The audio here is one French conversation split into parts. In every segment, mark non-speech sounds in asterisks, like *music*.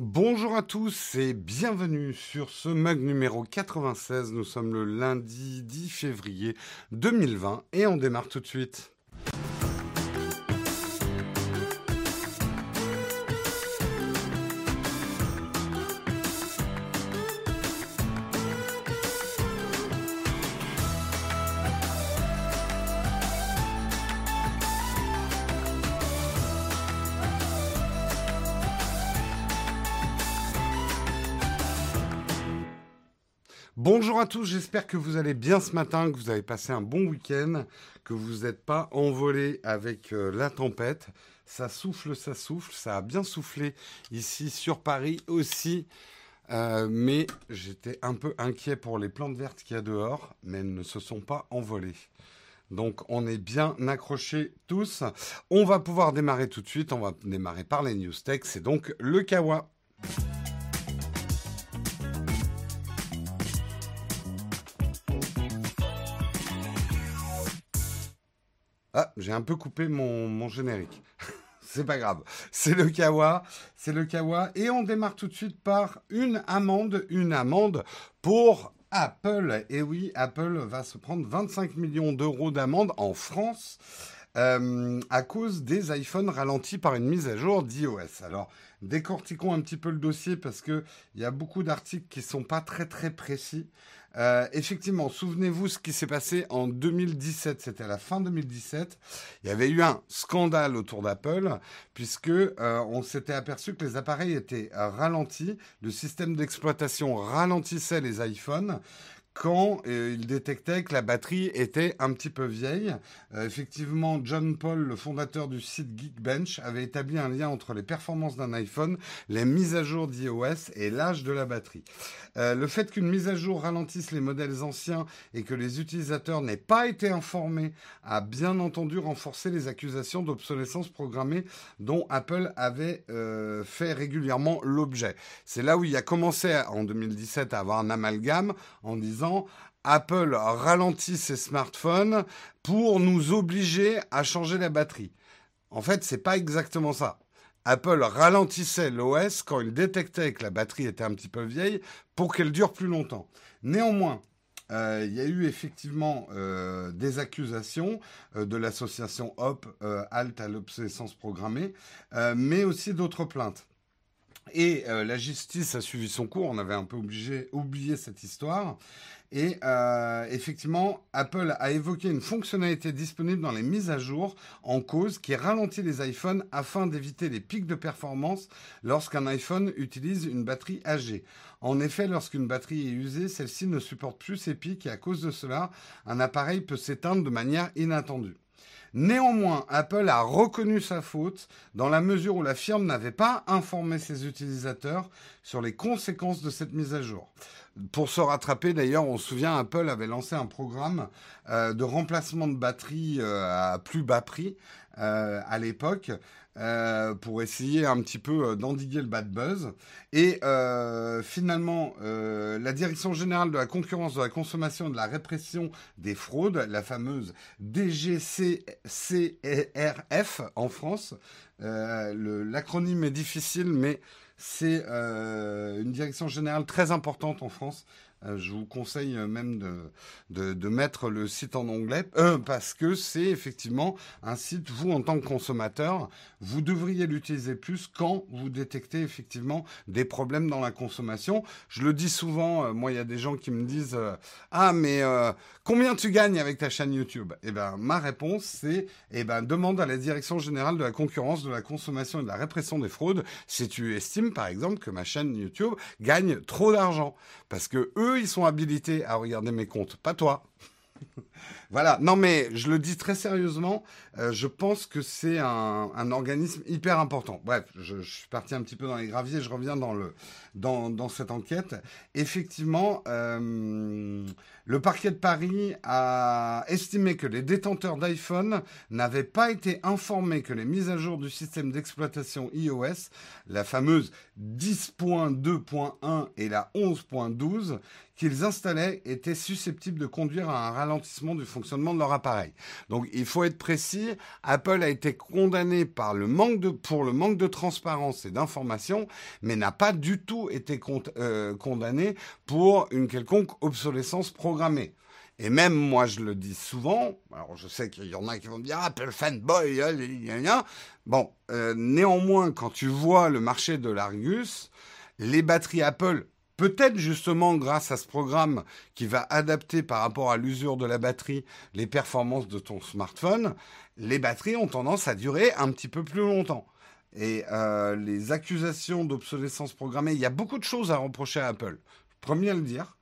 Bonjour à tous et bienvenue sur ce mug numéro 96. Nous sommes le lundi 10 février 2020 et on démarre tout de suite. Bonjour à tous, j'espère que vous allez bien ce matin, que vous avez passé un bon week-end, que vous n'êtes pas envolé avec euh, la tempête. Ça souffle, ça souffle, ça a bien soufflé ici sur Paris aussi. Euh, mais j'étais un peu inquiet pour les plantes vertes qu'il y a dehors, mais elles ne se sont pas envolées. Donc on est bien accrochés tous. On va pouvoir démarrer tout de suite, on va démarrer par les news tech, c'est donc le Kawa. Ah, j'ai un peu coupé mon, générique. *laughs* c'est pas grave. C'est le Kawa. C'est le Kawa. Et on démarre tout de suite par une amende. Une amende pour Apple. Et oui, Apple va se prendre 25 millions d'euros d'amende en France. Euh, à cause des iPhones ralentis par une mise à jour d'iOS. Alors, décortiquons un petit peu le dossier parce qu'il y a beaucoup d'articles qui ne sont pas très très précis. Euh, effectivement, souvenez-vous ce qui s'est passé en 2017. C'était à la fin 2017. Il y avait eu un scandale autour d'Apple puisque euh, on s'était aperçu que les appareils étaient ralentis, le système d'exploitation ralentissait les iPhones quand euh, il détectait que la batterie était un petit peu vieille. Euh, effectivement, John Paul, le fondateur du site Geekbench, avait établi un lien entre les performances d'un iPhone, les mises à jour d'iOS et l'âge de la batterie. Euh, le fait qu'une mise à jour ralentisse les modèles anciens et que les utilisateurs n'aient pas été informés a bien entendu renforcé les accusations d'obsolescence programmée dont Apple avait fait régulièrement l'objet. C'est là où il a commencé en 2017 à avoir un amalgame en disant Apple ralentit ses smartphones pour nous obliger à changer la batterie. En fait, c'est pas exactement ça. Apple ralentissait l'OS quand il détectait que la batterie était un petit peu vieille pour qu'elle dure plus longtemps. Néanmoins, euh, il y a eu effectivement euh, des accusations euh, de l'association HOP, Halt à l'obsolescence programmée, mais aussi d'autres plaintes. Et la justice a suivi son cours, on avait un peu obligé, oublié cette histoire. Et euh, effectivement, Apple a évoqué une fonctionnalité disponible dans les mises à jour en cause qui ralentit les iPhones afin d'éviter les pics de performance lorsqu'un iPhone utilise une batterie âgée. En effet, lorsqu'une batterie est usée, celle-ci ne supporte plus ces pics et à cause de cela, un appareil peut s'éteindre de manière inattendue. Néanmoins, Apple a reconnu sa faute dans la mesure où la firme n'avait pas informé ses utilisateurs sur les conséquences de cette mise à jour. Pour se rattraper, d'ailleurs, on se souvient, Apple avait lancé un programme euh, de remplacement de batterie euh, à plus bas prix euh, à l'époque. Pour essayer un petit peu d'endiguer le bad buzz. Et finalement, la Direction générale de la concurrence, de la consommation de la répression des fraudes, la fameuse DGCCRF en France, l'acronyme est difficile, mais c'est euh, une direction générale très importante en France euh, je vous conseille même de, de, mettre le site en anglais euh, parce que c'est effectivement un site, vous en tant que consommateur, vous devriez l'utiliser plus quand vous détectez effectivement des problèmes dans la consommation. Je le dis souvent, euh, moi il y a des gens qui me disent Ah mais combien tu gagnes avec ta chaîne YouTube? Eh bien ma réponse c'est Eh ben demande à la Direction Générale de la Concurrence, de la Consommation et de la Répression des Fraudes si tu estimes par exemple que ma chaîne YouTube gagne trop d'argent. Parce que eux, ils sont habilités à regarder mes comptes, pas toi. Voilà, non mais je le dis très sérieusement, euh, je pense que c'est un, organisme hyper important. Bref, je, suis parti un petit peu dans les graviers, je reviens dans, cette enquête. Effectivement, euh, le parquet de Paris a estimé que les détenteurs d'iPhone n'avaient pas été informés que les mises à jour du système d'exploitation iOS, la fameuse 10.2.1 et la 11.12, qu'ils installaient étaient susceptibles de conduire à un ralentissement du fonctionnement fonctionnement de leur appareil. Donc il faut être précis, Apple a été condamné par le manque de, pour le manque de transparence et d'information, mais n'a pas du tout été euh, condamné pour une quelconque obsolescence programmée. Et même moi, je le dis souvent. Alors, je sais qu'il y en a qui vont me dire Apple fanboy, hein, Bon, euh, néanmoins, quand tu vois le marché de l'Argus, les batteries Apple, peut-être justement grâce à ce programme qui va adapter par rapport à l'usure de la batterie les performances de ton smartphone, les batteries ont tendance à durer un petit peu plus longtemps. Et euh, les accusations d'obsolescence programmée, il y a beaucoup de choses à reprocher à Apple. Premier à le dire.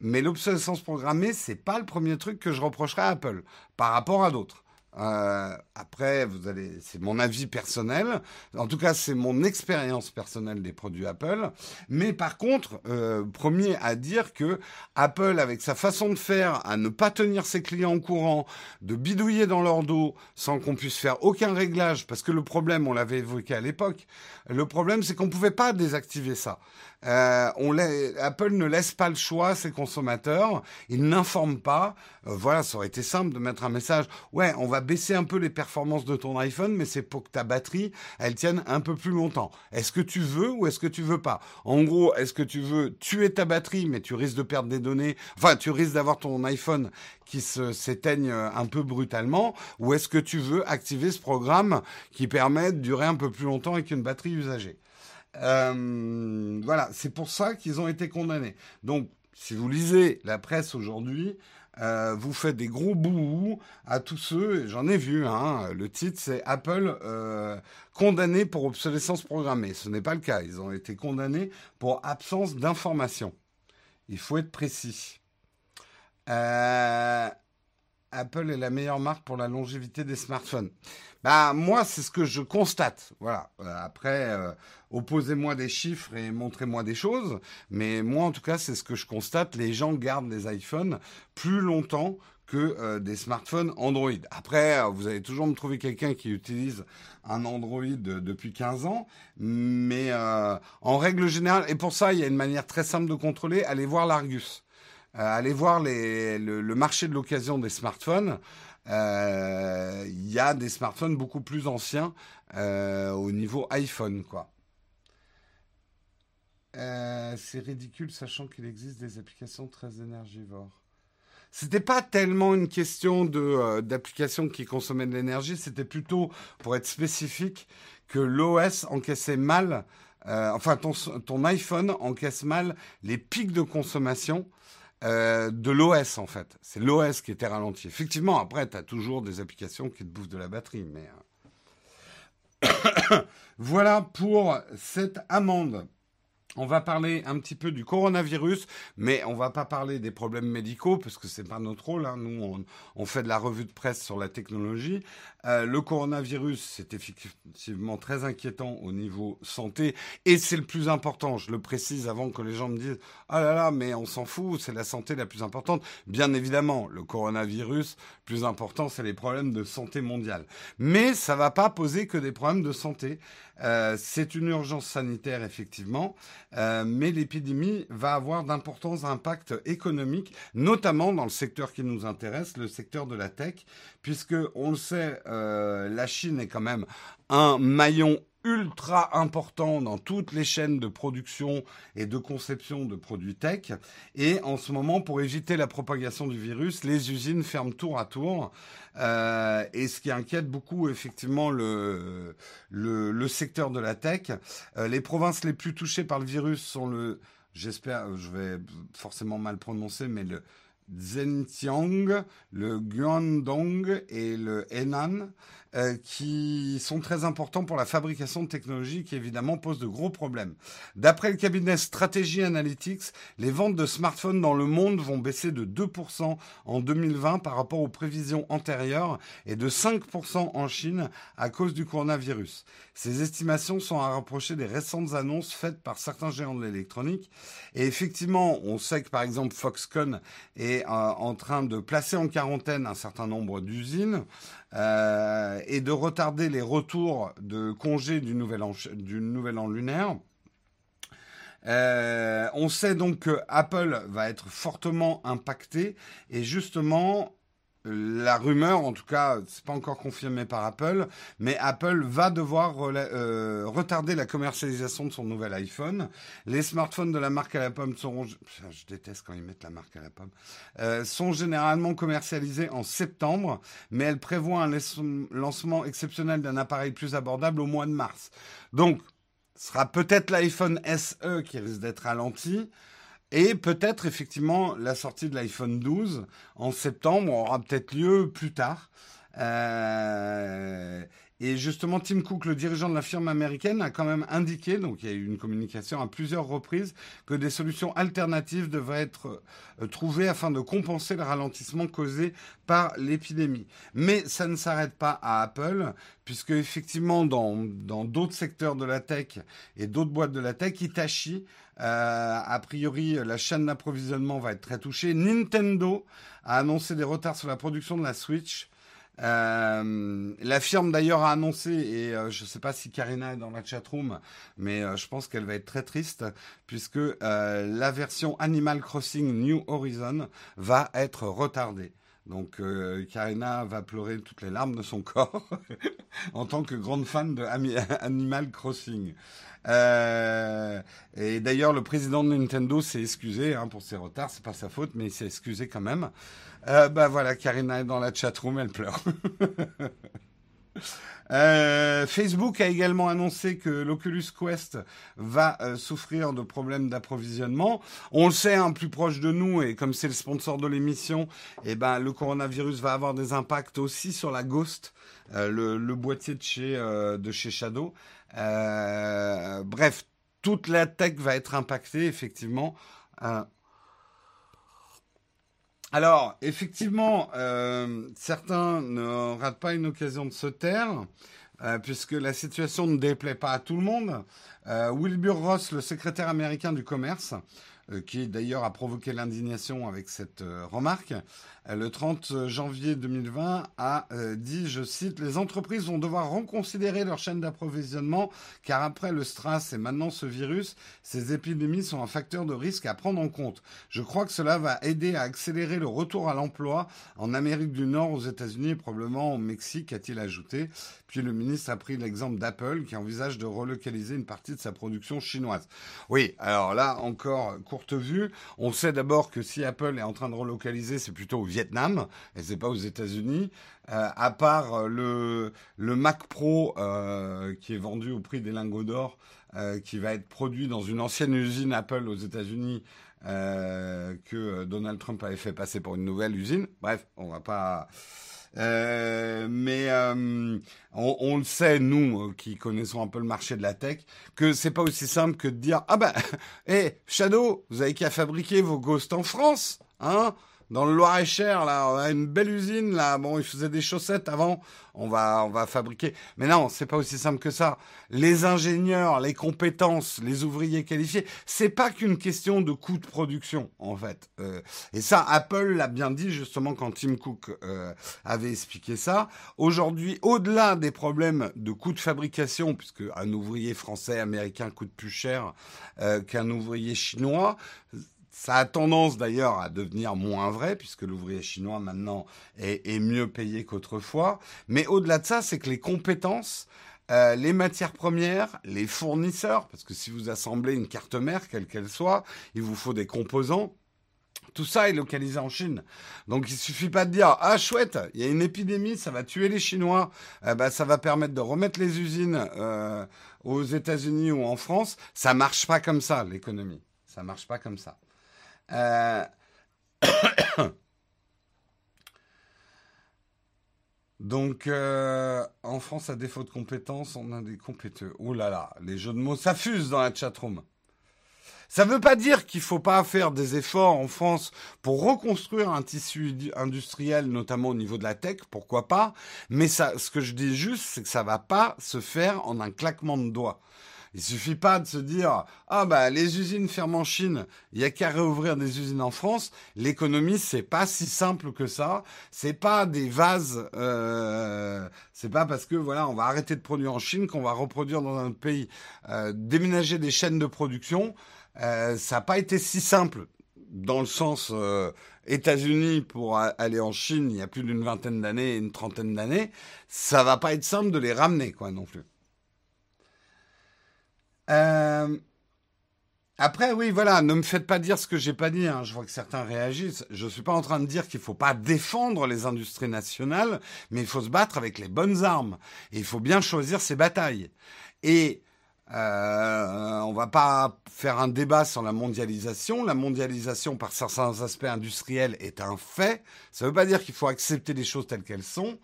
Mais l'obsolescence programmée, c'est pas le premier truc que je reprocherais à Apple par rapport à d'autres. Euh, après, vous allez, c'est mon avis personnel. En tout cas, c'est mon expérience personnelle des produits Apple. Mais par contre, euh, premier à dire que Apple, avec sa façon de faire, à ne pas tenir ses clients au courant, de bidouiller dans leur dos sans qu'on puisse faire aucun réglage, parce que le problème, on l'avait évoqué à l'époque, le problème, c'est qu'on pouvait pas désactiver ça. Euh, Apple ne laisse pas le choix à ses consommateurs. Il n'informe pas. Voilà, ça aurait été simple de mettre un message. Ouais, on va baisser un peu les performances de ton iPhone, mais c'est pour que ta batterie, elle tienne un peu plus longtemps. Est-ce que tu veux ou est-ce que tu veux pas? En gros, est-ce que tu veux tuer ta batterie, mais tu risques de perdre des données? Enfin, tu risques d'avoir ton iPhone qui s'éteigne un peu brutalement, ou est-ce que tu veux activer ce programme qui permet de durer un peu plus longtemps avec une batterie usagée? Euh, voilà, c'est pour ça qu'ils ont été condamnés. Donc, si vous lisez la presse aujourd'hui, euh, vous faites des gros bouts à tous ceux, j'en ai vu, hein, le titre c'est Apple euh, condamné pour obsolescence programmée. Ce n'est pas le cas, ils ont été condamnés pour absence d'information. Il faut être précis. Apple est la meilleure marque pour la longévité des smartphones. Bah moi c'est ce que je constate. Voilà. Après, opposez-moi des chiffres et montrez-moi des choses. Mais moi, en tout cas, c'est ce que je constate. Les gens gardent les iPhones plus longtemps que euh, des smartphones Android. Après, euh, vous allez toujours me trouver quelqu'un qui utilise un Android depuis 15 ans, mais euh, en règle générale, et pour ça, il y a une manière très simple de contrôler, allez voir l'Argus. Allez voir le, marché de l'occasion des smartphones. Il y a des smartphones beaucoup plus anciens au niveau iPhone, quoi. Euh, c'est ridicule, sachant qu'il existe des applications très énergivores. C'était pas tellement une question de euh, d'applications qui consommaient de l'énergie, c'était plutôt pour être spécifique que l'OS encaissait mal, euh, enfin ton, ton iPhone encaisse mal les pics de consommation de l'OS en fait. C'est l'OS qui était ralenti. Effectivement, après, tu as toujours des applications qui te bouffent de la batterie, mais *coughs* voilà pour cette amende. On va parler un petit peu du coronavirus, mais on va pas parler des problèmes médicaux parce que c'est pas notre rôle. Hein. Nous, on, fait de la revue de presse sur la technologie. Euh, le coronavirus, c'est effectivement très inquiétant au niveau santé et c'est le plus important. Je le précise avant que les gens me disent ah là là, mais on s'en fout, c'est la santé la plus importante. Bien évidemment, le coronavirus, plus important, c'est les problèmes de santé mondiale. Mais ça va pas poser que des problèmes de santé. Euh, c'est une urgence sanitaire, effectivement, euh, mais l'épidémie va avoir d'importants impacts économiques, notamment dans le secteur qui nous intéresse, le secteur de la tech, puisque, on le sait, euh, la Chine est quand même un maillon ultra important dans toutes les chaînes de production et de conception de produits tech. Et en ce moment, pour éviter la propagation du virus, les usines ferment tour à tour. Euh, et ce qui inquiète beaucoup, effectivement, le, le, secteur de la tech. Euh, les provinces les plus touchées par le virus sont le, j'espère, je vais forcément mal prononcer, mais le Zhenjiang, le Guangdong et le Henan. Euh, qui sont très importants pour la fabrication de technologies qui évidemment posent de gros problèmes. D'après le cabinet Strategy Analytics, les ventes de smartphones dans le monde vont baisser de 2% en 2020 par rapport aux prévisions antérieures et de 5% en Chine à cause du coronavirus. Ces estimations sont à rapprocher des récentes annonces faites par certains géants de l'électronique. Et effectivement, on sait que par exemple Foxconn est euh, en train de placer en quarantaine un certain nombre d'usines. Euh, et de retarder les retours de congés du nouvel an, du lunaire. Euh, on sait donc que Apple va être fortement impacté et justement la rumeur, en tout cas, c'est pas encore confirmé par Apple, mais Apple va devoir euh, retarder la commercialisation de son nouvel iPhone. Les smartphones de la marque à la pomme seront, je, déteste quand ils mettent la marque à la pomme, euh, sont généralement commercialisés en septembre, mais elle prévoit un lancement exceptionnel d'un appareil plus abordable au mois de mars. Donc, ce sera peut-être l'iPhone SE qui risque d'être ralenti. Et peut-être effectivement la sortie de l'iPhone 12 en septembre aura peut-être lieu plus tard. Euh, et justement, Tim Cook, le dirigeant de la firme américaine, a quand même indiqué, donc il y a eu une communication à plusieurs reprises, que des solutions alternatives devraient être euh, trouvées afin de compenser le ralentissement causé par l'épidémie. Mais ça ne s'arrête pas à Apple, puisque effectivement, dans d'autres secteurs de la tech et d'autres boîtes de la tech, Hitachi, euh, a priori, la chaîne d'approvisionnement va être très touchée. Nintendo a annoncé des retards sur la production de la Switch. Euh, la firme d'ailleurs a annoncé, et euh, je ne sais pas si Karina est dans la chatroom, mais euh, je pense qu'elle va être très triste, puisque la version Animal Crossing New Horizon va être retardée. Donc Karina va pleurer toutes les larmes de son *laughs* corps en tant que grande fan de *laughs* Animal Crossing. Et d'ailleurs, le président de Nintendo s'est excusé hein, pour ses retards. C'est pas sa faute, mais il s'est excusé quand même. Euh, bah voilà, Karina est dans la chatroom, elle pleure. *laughs* Euh, Facebook a également annoncé que l'Oculus Quest va euh, souffrir de problèmes d'approvisionnement. On le sait, hein, plus proche de nous, et comme c'est le sponsor de l'émission, eh ben, le coronavirus va avoir des impacts aussi sur la Ghost, le, le, boîtier de chez, de chez Shadow. Bref, toute la tech va être impactée, effectivement. Alors, effectivement, euh, certains ne ratent pas une occasion de se taire, euh, puisque la situation ne déplaît pas à tout le monde. Euh, Wilbur Ross, le secrétaire américain du commerce, qui d'ailleurs a provoqué l'indignation avec cette remarque, le 30 janvier 2020, a euh, dit, je cite, les entreprises vont devoir reconsidérer leur chaîne d'approvisionnement car après le STRAS et maintenant ce virus, ces épidémies sont un facteur de risque à prendre en compte. Je crois que cela va aider à accélérer le retour à l'emploi en Amérique du Nord, aux États-Unis et probablement au Mexique, a-t-il ajouté. Puis le ministre a pris l'exemple d'Apple qui envisage de relocaliser une partie de sa production chinoise. Oui, alors là encore vue. On sait d'abord que si Apple est en train de relocaliser, c'est plutôt au Vietnam, et c'est pas aux États-Unis. Euh, à part euh, le, le Mac Pro euh, qui est vendu au prix des lingots d'or, qui va être produit dans une ancienne usine Apple aux États-Unis que Donald Trump avait fait passer pour une nouvelle usine. Bref, on va pas. Mais on, on, le sait, nous qui connaissons un peu le marché de la tech, que c'est pas aussi simple que de dire ah ben, *laughs* hé Shadow, vous avez qu'à fabriquer vos ghosts en France, hein dans le Loir-et-Cher, là, on a une belle usine, là. Bon, ils faisaient des chaussettes avant. On va, on va fabriquer. Mais non, c'est pas aussi simple que ça. Les ingénieurs, les compétences, les ouvriers qualifiés, c'est pas qu'une question de coût de production, en fait. Euh, et ça, Apple l'a bien dit justement quand Tim Cook euh, avait expliqué ça. Aujourd'hui, au-delà des problèmes de coût de fabrication, puisque un ouvrier français, américain coûte plus cher euh, qu'un ouvrier chinois, ça a tendance d'ailleurs à devenir moins vrai, puisque l'ouvrier chinois maintenant est, mieux payé qu'autrefois. Mais au-delà de ça, c'est que les compétences, euh, les matières premières, les fournisseurs, parce que si vous assemblez une carte mère, quelle qu'elle soit, il vous faut des composants. Tout ça est localisé en Chine. Donc il suffit pas de dire ah chouette, il y a une épidémie, ça va tuer les Chinois, bah, ça va permettre de remettre les usines euh, aux États-Unis ou en France. Ça marche pas comme ça l'économie. Ça marche pas comme ça. Euh, *coughs* donc, euh, en France, à défaut de compétences, on a des compéteux. Ouh là là, les jeux de mots s'affusent dans la chatroom. Ça ne veut pas dire qu'il ne faut pas faire des efforts en France pour reconstruire un tissu industriel, notamment au niveau de la tech, pourquoi pas. Mais ce que je dis juste, c'est que ça ne va pas se faire en un claquement de doigts. Il suffit pas de se dire ah bah les usines ferment en Chine, il y a qu'à réouvrir des usines en France. L'économie c'est pas si simple que ça. C'est pas des vases. Euh, c'est pas parce que voilà on va arrêter de produire en Chine qu'on va reproduire dans un pays. Euh, déménager des chaînes de production, euh, ça n'a pas été si simple dans le sens États-Unis pour aller en Chine il y a plus d'une vingtaine d'années, une trentaine d'années, ça va pas être simple de les ramener, quoi, non plus. Euh, après, oui, voilà, ne me faites pas dire ce que j'ai pas dit. Hein. Je vois que certains réagissent. Je suis pas en train de dire qu'il faut pas défendre les industries nationales, mais il faut se battre avec les bonnes armes. Et il faut bien choisir ses batailles. Et euh, on va pas faire un débat sur la mondialisation. La mondialisation, par certains aspects industriels, est un fait. Ça veut pas dire qu'il faut accepter les choses telles qu'elles sont.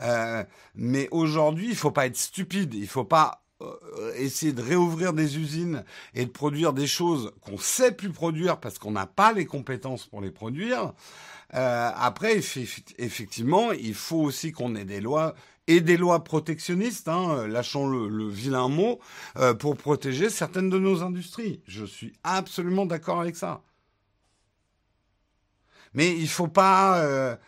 Euh, mais aujourd'hui, il faut pas être stupide. Il faut pas essayer de réouvrir des usines et de produire des choses qu'on sait plus produire parce qu'on n'a pas les compétences pour les produire. Euh, après, effectivement, il faut aussi qu'on ait des lois et des lois protectionnistes, hein, lâchons le, vilain mot, euh, pour protéger certaines de nos industries. Je suis absolument d'accord avec ça. Mais il faut pas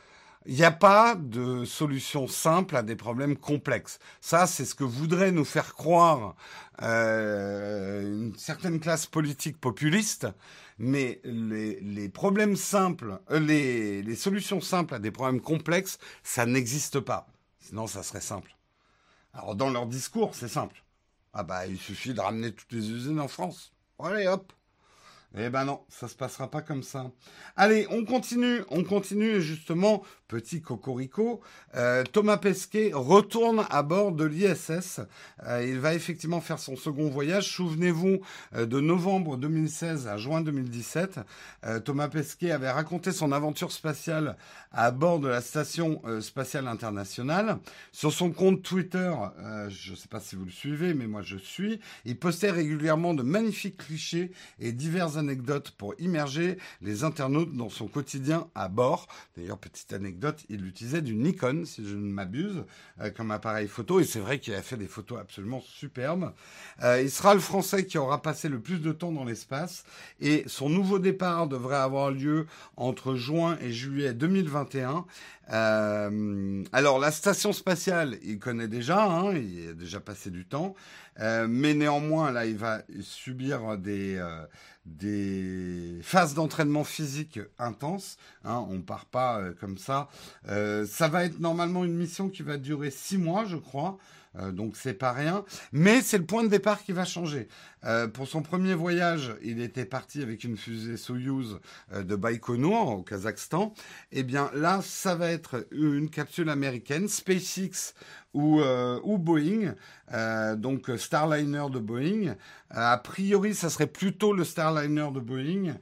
il n'y a pas de solution simple à des problèmes complexes. Ça, c'est ce que voudrait nous faire croire euh, une certaine classe politique populiste. Mais les, problèmes simples, euh, les, les solutions simples à des problèmes complexes, ça n'existe pas. Sinon, ça serait simple. Alors, dans leur discours, c'est simple. Ah bah, il suffit de ramener toutes les usines en France. Allez, hop. Eh ben non, ça se passera pas comme ça. Allez, on continue, on continue justement petit cocorico, euh, Thomas Pesquet retourne à bord de l'ISS. Euh, il va effectivement faire son second voyage. Souvenez-vous, euh, de novembre 2016 à juin 2017, Thomas Pesquet avait raconté son aventure spatiale à bord de la station spatiale internationale. Sur son compte Twitter, je ne sais pas si vous le suivez, mais moi je suis, il postait régulièrement de magnifiques clichés et anecdotes pour immerger les internautes dans son quotidien à bord. D'ailleurs, petite anecdote il utilisait du Nikon, si je ne m'abuse, euh, comme appareil photo. Et c'est vrai qu'il a fait des photos absolument superbes. Euh, il sera le Français qui aura passé le plus de temps dans l'espace. Et son nouveau départ devrait avoir lieu entre juin et juillet 2021. Euh, alors la station spatiale, il connaît déjà, hein, il a déjà passé du temps, mais néanmoins là, il va subir des des phases d'entraînement physique intenses. Hein, on part pas euh, comme ça. Euh, ça va être normalement une mission qui va durer six mois, je crois. Euh, donc c'est pas rien, mais c'est le point de départ qui va changer. Euh, pour son premier voyage, il était parti avec une fusée Soyuz euh, de Baïkonour au Kazakhstan. Eh bien là, ça va être une capsule américaine, SpaceX ou Boeing, donc Starliner de Boeing. a priori, ça serait plutôt le Starliner de Boeing,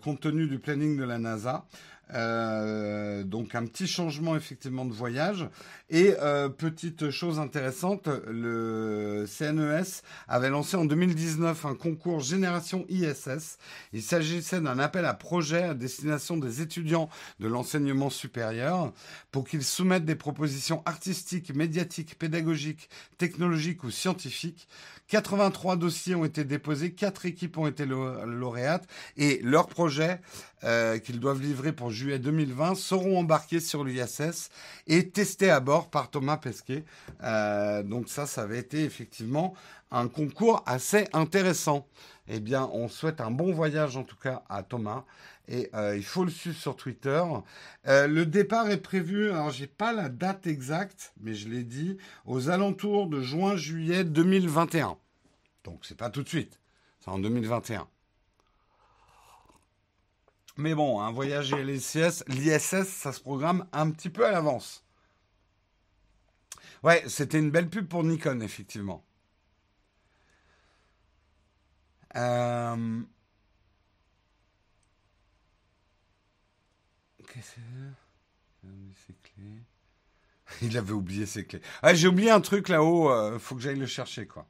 compte tenu du planning de la NASA. Euh, donc un petit changement effectivement de voyage. Et euh, petite chose intéressante, le CNES avait lancé en 2019 un concours Génération ISS. Il s'agissait d'un appel à projet à destination des étudiants de l'enseignement supérieur pour qu'ils soumettent des propositions artistiques, médiatiques, pédagogiques, technologiques ou scientifiques 83 dossiers ont été déposés, 4 équipes ont été lauréates et leurs projets euh, qu'ils doivent livrer pour juillet 2020 seront embarqués sur l'ISS et testés à bord par Thomas Pesquet. Euh, donc ça, ça avait été effectivement un concours assez intéressant. Eh bien, on souhaite un bon voyage en tout cas à Thomas. Et euh, il faut le suivre sur Twitter. le départ est prévu, alors j'ai pas la date exacte, mais je l'ai dit, aux alentours de juin-juillet 2021. Donc c'est pas tout de suite, c'est en 2021. Mais bon, un voyage à l'ISS, l'ISS, ça se programme un petit peu à l'avance. Ouais, c'était une belle pub pour Nikon, effectivement. Euh... *laughs* Il avait oublié ses clés. Ah, j'ai oublié un truc là-haut, euh, faut que j'aille le chercher, quoi.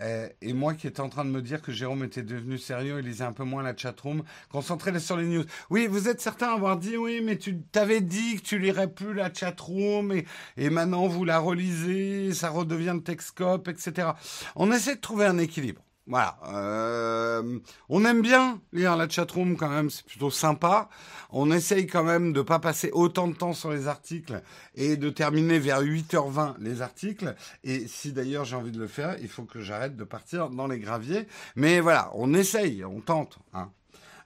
Euh, et moi qui étais en train de me dire que Jérôme était devenu sérieux, il lisait un peu moins la chatroom, concentrez sur les news. Oui, vous êtes certain d'avoir dit oui, mais tu t'avais dit que tu lirais plus la chatroom et, et maintenant vous la relisez, ça redevient le Texcope, etc. On essaie de trouver un équilibre. Voilà. Euh, on aime bien lire la chatroom quand même, c'est plutôt sympa. On essaye quand même de pas passer autant de temps sur les articles et de terminer vers 8h20 les articles. Et si d'ailleurs j'ai envie de le faire, il faut que j'arrête de partir dans les graviers. Mais voilà, on essaye, on tente. Hein.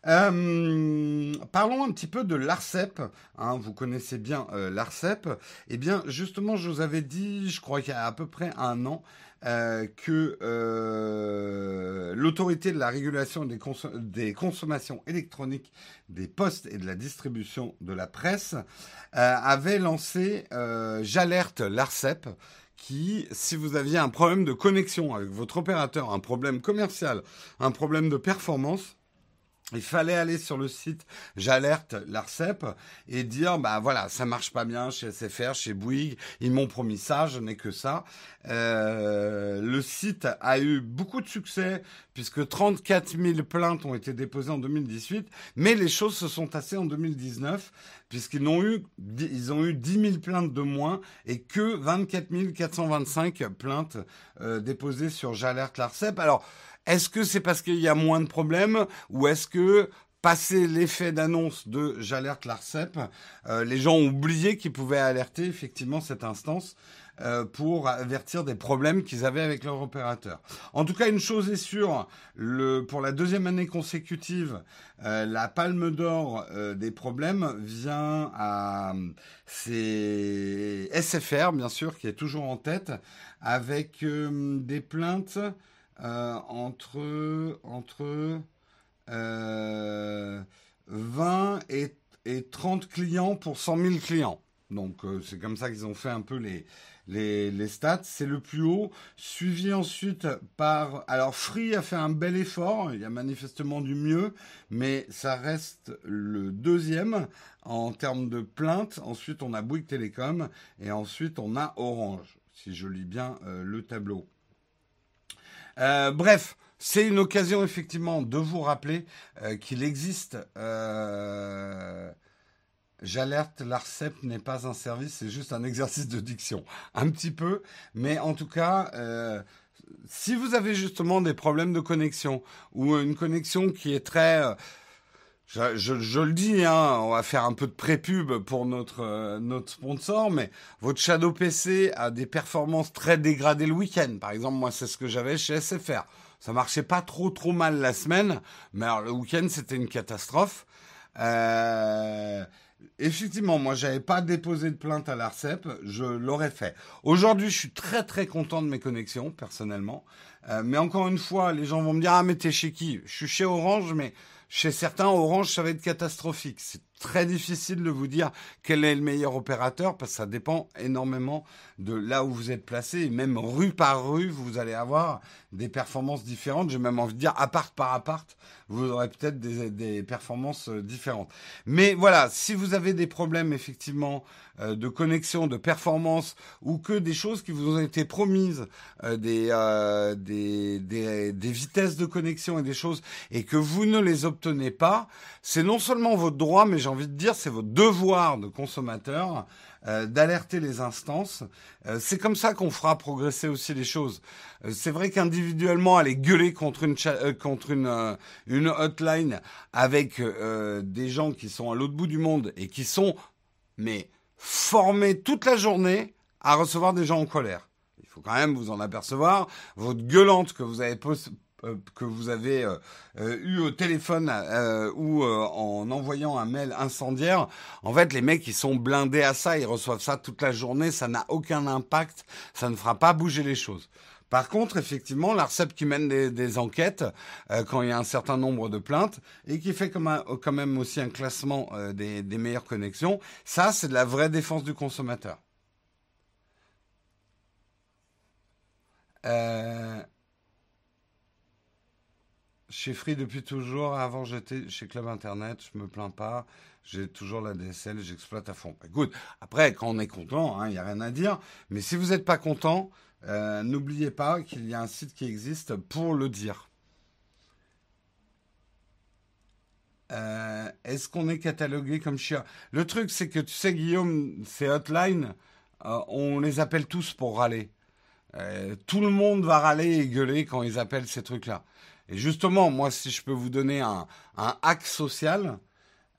Euh, parlons un petit peu de l'ARCEP. Hein, vous connaissez bien euh, l'ARCEP. Eh bien, justement, je vous avais dit, je crois qu'il y a à peu près un an, euh, que euh, l'autorité de la régulation des, consommations électroniques des postes et de la distribution de la presse euh, avait lancé J'alerte l'ARCEP qui, si vous aviez un problème de connexion avec votre opérateur, un problème commercial, un problème de performance, il fallait aller sur le site J'alerte l'ARCEP et dire bah voilà ça marche pas bien chez SFR, chez Bouygues, ils m'ont promis ça, je n'ai que ça. Euh, le site a eu beaucoup de succès puisque 34 000 plaintes ont été déposées en 2018, mais les choses se sont tassées en 2019 puisqu'ils ont eu ils ont eu 10 000 plaintes de moins et que 24 425 plaintes euh, déposées sur J'alerte l'ARCEP. Alors est-ce que c'est parce qu'il y a moins de problèmes ou est-ce que passé l'effet d'annonce de j'alerte l'ARCEP, euh, les gens ont oublié qu'ils pouvaient alerter effectivement cette instance euh, pour avertir des problèmes qu'ils avaient avec leur opérateur. En tout cas, une chose est sûre, pour la deuxième année consécutive, euh, la palme d'or des problèmes vient à c'est SFR, bien sûr, qui est toujours en tête, avec des plaintes euh, entre, entre 20 euh, et, et, 30 clients pour 100 000 clients. Donc euh, c'est comme ça qu'ils ont fait un peu les, les, stats. C'est le plus haut, suivi ensuite par... Alors Free a fait un bel effort, il y a manifestement du mieux, mais ça reste le deuxième en termes de plaintes. Ensuite on a Bouygues Télécom et ensuite on a Orange, si je lis bien le tableau. Euh, bref, c'est une occasion effectivement de vous rappeler euh, qu'il existe. Euh, j'alerte, l'ARCEP n'est pas un service, c'est juste un exercice de diction. Un petit peu, mais en tout cas, si vous avez justement des problèmes de connexion ou une connexion qui est très... Je, je, le dis, hein, on va faire un peu de pré-pub pour notre, notre sponsor, mais votre Shadow PC a des performances très dégradées le week-end. Par exemple, moi, c'est ce que j'avais chez SFR. Ça marchait pas trop trop mal la semaine, mais alors, le week-end, c'était une catastrophe. Euh, effectivement, moi, j'avais pas déposé de plainte à l'ARCEP, je l'aurais fait. Aujourd'hui, je suis très très content de mes connexions, personnellement. Euh, mais encore une fois, les gens vont me dire, ah, mais t'es chez qui? Je suis chez Orange, mais chez certains, Orange, ça va être catastrophique. C'est très difficile de vous dire quel est le meilleur opérateur parce que ça dépend énormément de là où vous êtes placé. Et même rue par rue, vous allez avoir des performances différentes. J'ai même envie de dire appart par appart, vous aurez peut-être des, des, performances euh, différentes. Mais voilà, si vous avez des problèmes effectivement euh, de connexion, de performance ou que des choses qui vous ont été promises, euh, des, euh, des, des, des vitesses de connexion et des choses et que vous ne les obtenez pas, c'est non seulement votre droit, mais j'ai envie de dire c'est votre devoir de consommateur euh, d'alerter les instances. Euh, c'est comme ça qu'on fera progresser aussi les choses. Euh, c'est vrai qu'individuellement, aller gueuler contre une contre une une hotline avec des gens qui sont à l'autre bout du monde et qui sont mais formés toute la journée à recevoir des gens en colère. Il faut quand même vous en apercevoir. Votre gueulante que vous avez que vous avez euh, euh, eu au téléphone ou en envoyant un mail incendiaire, en fait, les mecs, ils sont blindés à ça, ils reçoivent ça toute la journée, ça n'a aucun impact, ça ne fera pas bouger les choses. Par contre, effectivement, l'ARCEP qui mène des, enquêtes quand il y a un certain nombre de plaintes et qui fait quand même aussi un classement des, des meilleures connexions, ça, c'est de la vraie défense du consommateur. Euh, chez Free depuis toujours. Avant, j'étais chez Club Internet. Je me plains pas. J'ai toujours la DSL. J'exploite à fond. Écoute, après, quand on est content, il hein, n'y a rien à dire. Mais si vous n'êtes pas content, euh, n'oubliez pas qu'il y a un site qui existe pour le dire. Euh, est-ce qu'on est catalogué comme chien? Le truc, c'est que tu sais, Guillaume, ces hotlines, euh, on les appelle tous pour râler. tout le monde va râler et gueuler quand ils appellent ces trucs-là. Et justement, moi, si je peux vous donner un, hack social,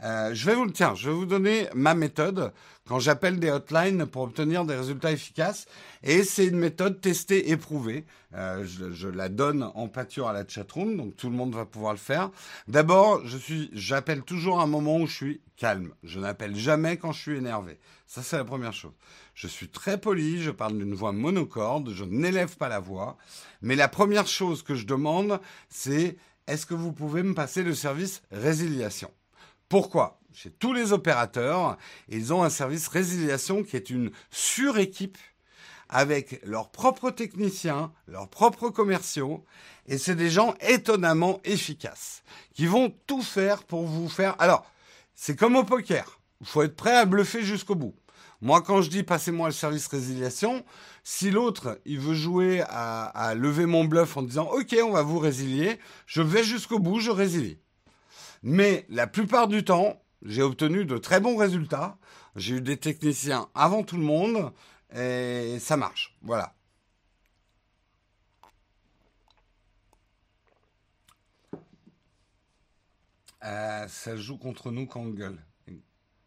euh, je vais vous le tiens, je vais vous donner ma méthode quand j'appelle des hotlines pour obtenir des résultats efficaces. Et c'est une méthode testée, éprouvée. Euh, je, la donne en pâture à la chatroom, donc tout le monde va pouvoir le faire. D'abord, je suis, j'appelle toujours un moment où je suis calme. Je n'appelle jamais quand je suis énervé. Ça, c'est la première chose. Je suis très poli, je parle d'une voix monocorde, je n'élève pas la voix. Mais la première chose que je demande, c'est est-ce que vous pouvez me passer le service résiliation? Pourquoi? Chez tous les opérateurs, ils ont un service résiliation qui est une suréquipe avec leurs propres techniciens, leurs propres commerciaux, et c'est des gens étonnamment efficaces, qui vont tout faire pour vous faire... Alors, c'est comme au poker, il faut être prêt à bluffer jusqu'au bout. Moi, quand je dis passez-moi le service résiliation, si l'autre, il veut jouer à, à, lever mon bluff en disant OK, on va vous résilier, je vais jusqu'au bout, je résilie. Mais la plupart du temps, j'ai obtenu de très bons résultats. J'ai eu des techniciens avant tout le monde et ça marche. Voilà. Euh, ça joue contre nous quand on gueule.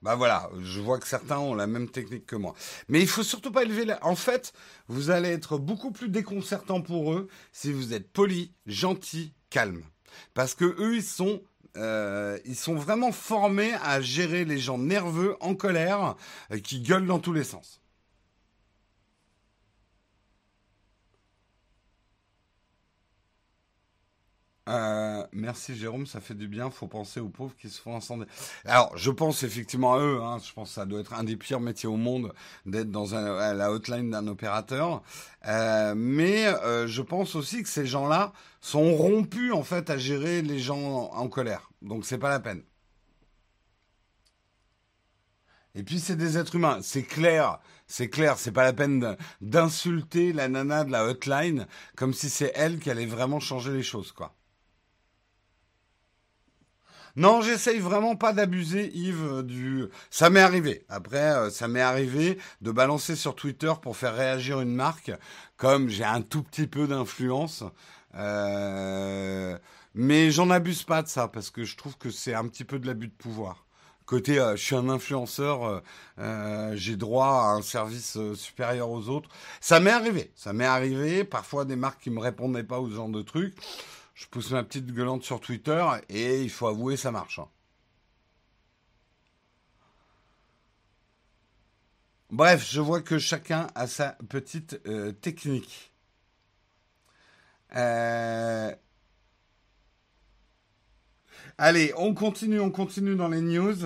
Bah voilà, je vois que certains ont la même technique que moi. Mais il faut surtout pas élever la... En fait, vous allez être beaucoup plus déconcertant pour eux si vous êtes poli, gentil, calme. Parce que eux, ils sont euh, ils sont vraiment formés à gérer les gens nerveux, en colère, euh, qui gueulent dans tous les sens. Euh, merci Jérôme, ça fait du bien. Faut penser aux pauvres qui se font incendier. Alors, je pense effectivement à eux. Hein. Je pense que ça doit être un des pires métiers au monde d'être dans la hotline d'un opérateur. Euh, mais euh, je pense aussi que ces gens-là sont rompus en fait à gérer les gens en, en colère. Donc c'est pas la peine. Et puis c'est des êtres humains, c'est clair, c'est clair, c'est pas la peine d'insulter la nana de la hotline comme si c'est elle qui allait vraiment changer les choses, quoi. Non, j'essaye vraiment pas d'abuser, Yves, du... Ça m'est arrivé. Après, euh, ça m'est arrivé de balancer sur Twitter pour faire réagir une marque, comme j'ai un tout petit peu d'influence. Euh... Mais j'en abuse pas de ça, parce que je trouve que c'est un petit peu de l'abus de pouvoir. Côté, euh, je suis un influenceur, euh, euh j'ai droit à un service euh, supérieur aux autres. Ça m'est arrivé, ça m'est arrivé. Parfois des marques qui me répondaient pas aux genre de trucs je pousse ma petite gueulante sur Twitter et il faut avouer, ça marche. Hein. Bref, je vois que chacun a sa petite euh, technique. Euh... Allez, on continue, on continue dans les news.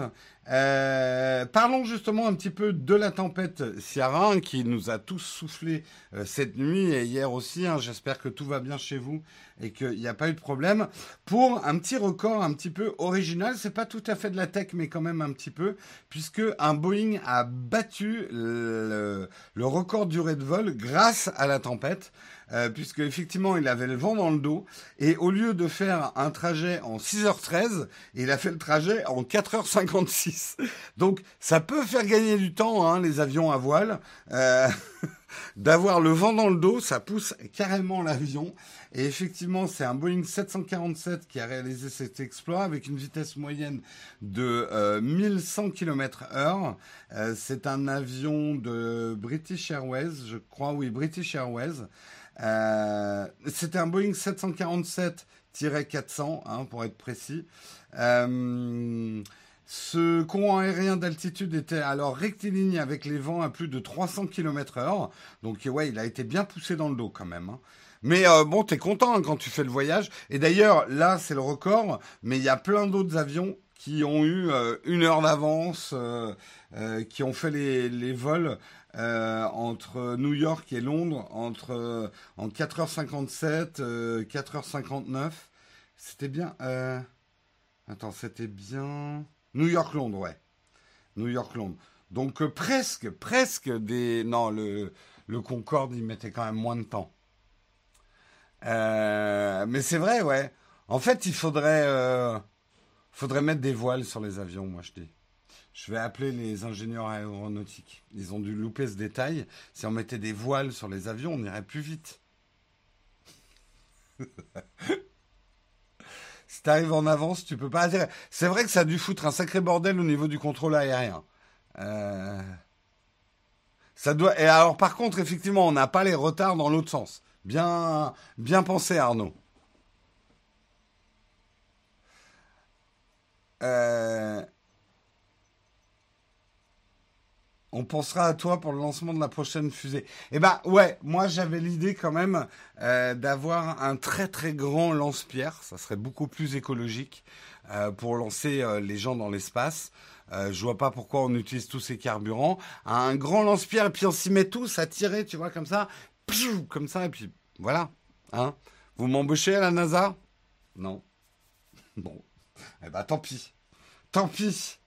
Euh, parlons justement un petit peu de la tempête Ciara qui nous a tous soufflé euh, cette nuit et hier aussi. Hein. J'espère que tout va bien chez vous et qu'il n'y a pas eu de problème. Pour un petit record un petit peu original, c'est pas tout à fait de la tech, mais quand même un petit peu, puisque un Boeing a battu le, le record durée de vol grâce à la tempête. Euh, puisque effectivement il avait le vent dans le dos et au lieu de faire un trajet en 6h13, il a fait le trajet en 4h56. Donc ça peut faire gagner du temps hein, les avions à voile. Euh, *laughs* D'avoir le vent dans le dos, ça pousse carrément l'avion. Et effectivement, c'est un Boeing 747 qui a réalisé cet exploit avec une vitesse moyenne de euh, 1100 km heure. Euh, c'est un avion de British Airways, je crois, oui, British Airways. Euh, C'était un Boeing 747-400, hein, pour être précis. Euh, ce courant aérien d'altitude était alors rectiligne avec les vents à plus de 300 km heure. Donc ouais, il a été bien poussé dans le dos quand même. Hein. Mais euh, bon, t'es content hein, quand tu fais le voyage. Et d'ailleurs, là, c'est le record, mais il y a plein d'autres avions qui ont eu une heure d'avance, qui ont fait les, les vols euh, entre New York et Londres entre euh, en 4h57, euh, 4h59. C'était bien. Euh... Attends, c'était bien. New York-Londres, ouais. New York-Londres. Donc presque, presque des. Non, le, le Concorde, il mettait quand même moins de temps. mais c'est vrai, ouais. En fait, il faudrait, faudrait mettre des voiles sur les avions, moi je dis. Je vais appeler les ingénieurs aéronautiques. Ils ont dû louper ce détail. Si on mettait des voiles sur les avions, on irait plus vite. *laughs* si t'arrives en avance, tu peux pas C'est vrai que ça a dû foutre un sacré bordel au niveau du contrôle aérien. Euh, ça doit. Et alors, par contre, effectivement, on n'a pas les retards dans l'autre sens. Bien, bien pensé, Arnaud. Euh, on pensera à toi pour le lancement de la prochaine fusée. Eh ben ouais, moi j'avais l'idée quand même euh, d'avoir un très très grand lance-pierre. Ça serait beaucoup plus écologique euh, pour lancer les gens dans l'espace. je vois pas pourquoi on utilise tous ces carburants. Un grand lance-pierre et puis on s'y met tous à tirer, tu vois, comme ça, comme ça et puis voilà. Hein Vous m'embauchez à la NASA? Non. *laughs* Bon. Eh ben tant pis. Tant pis.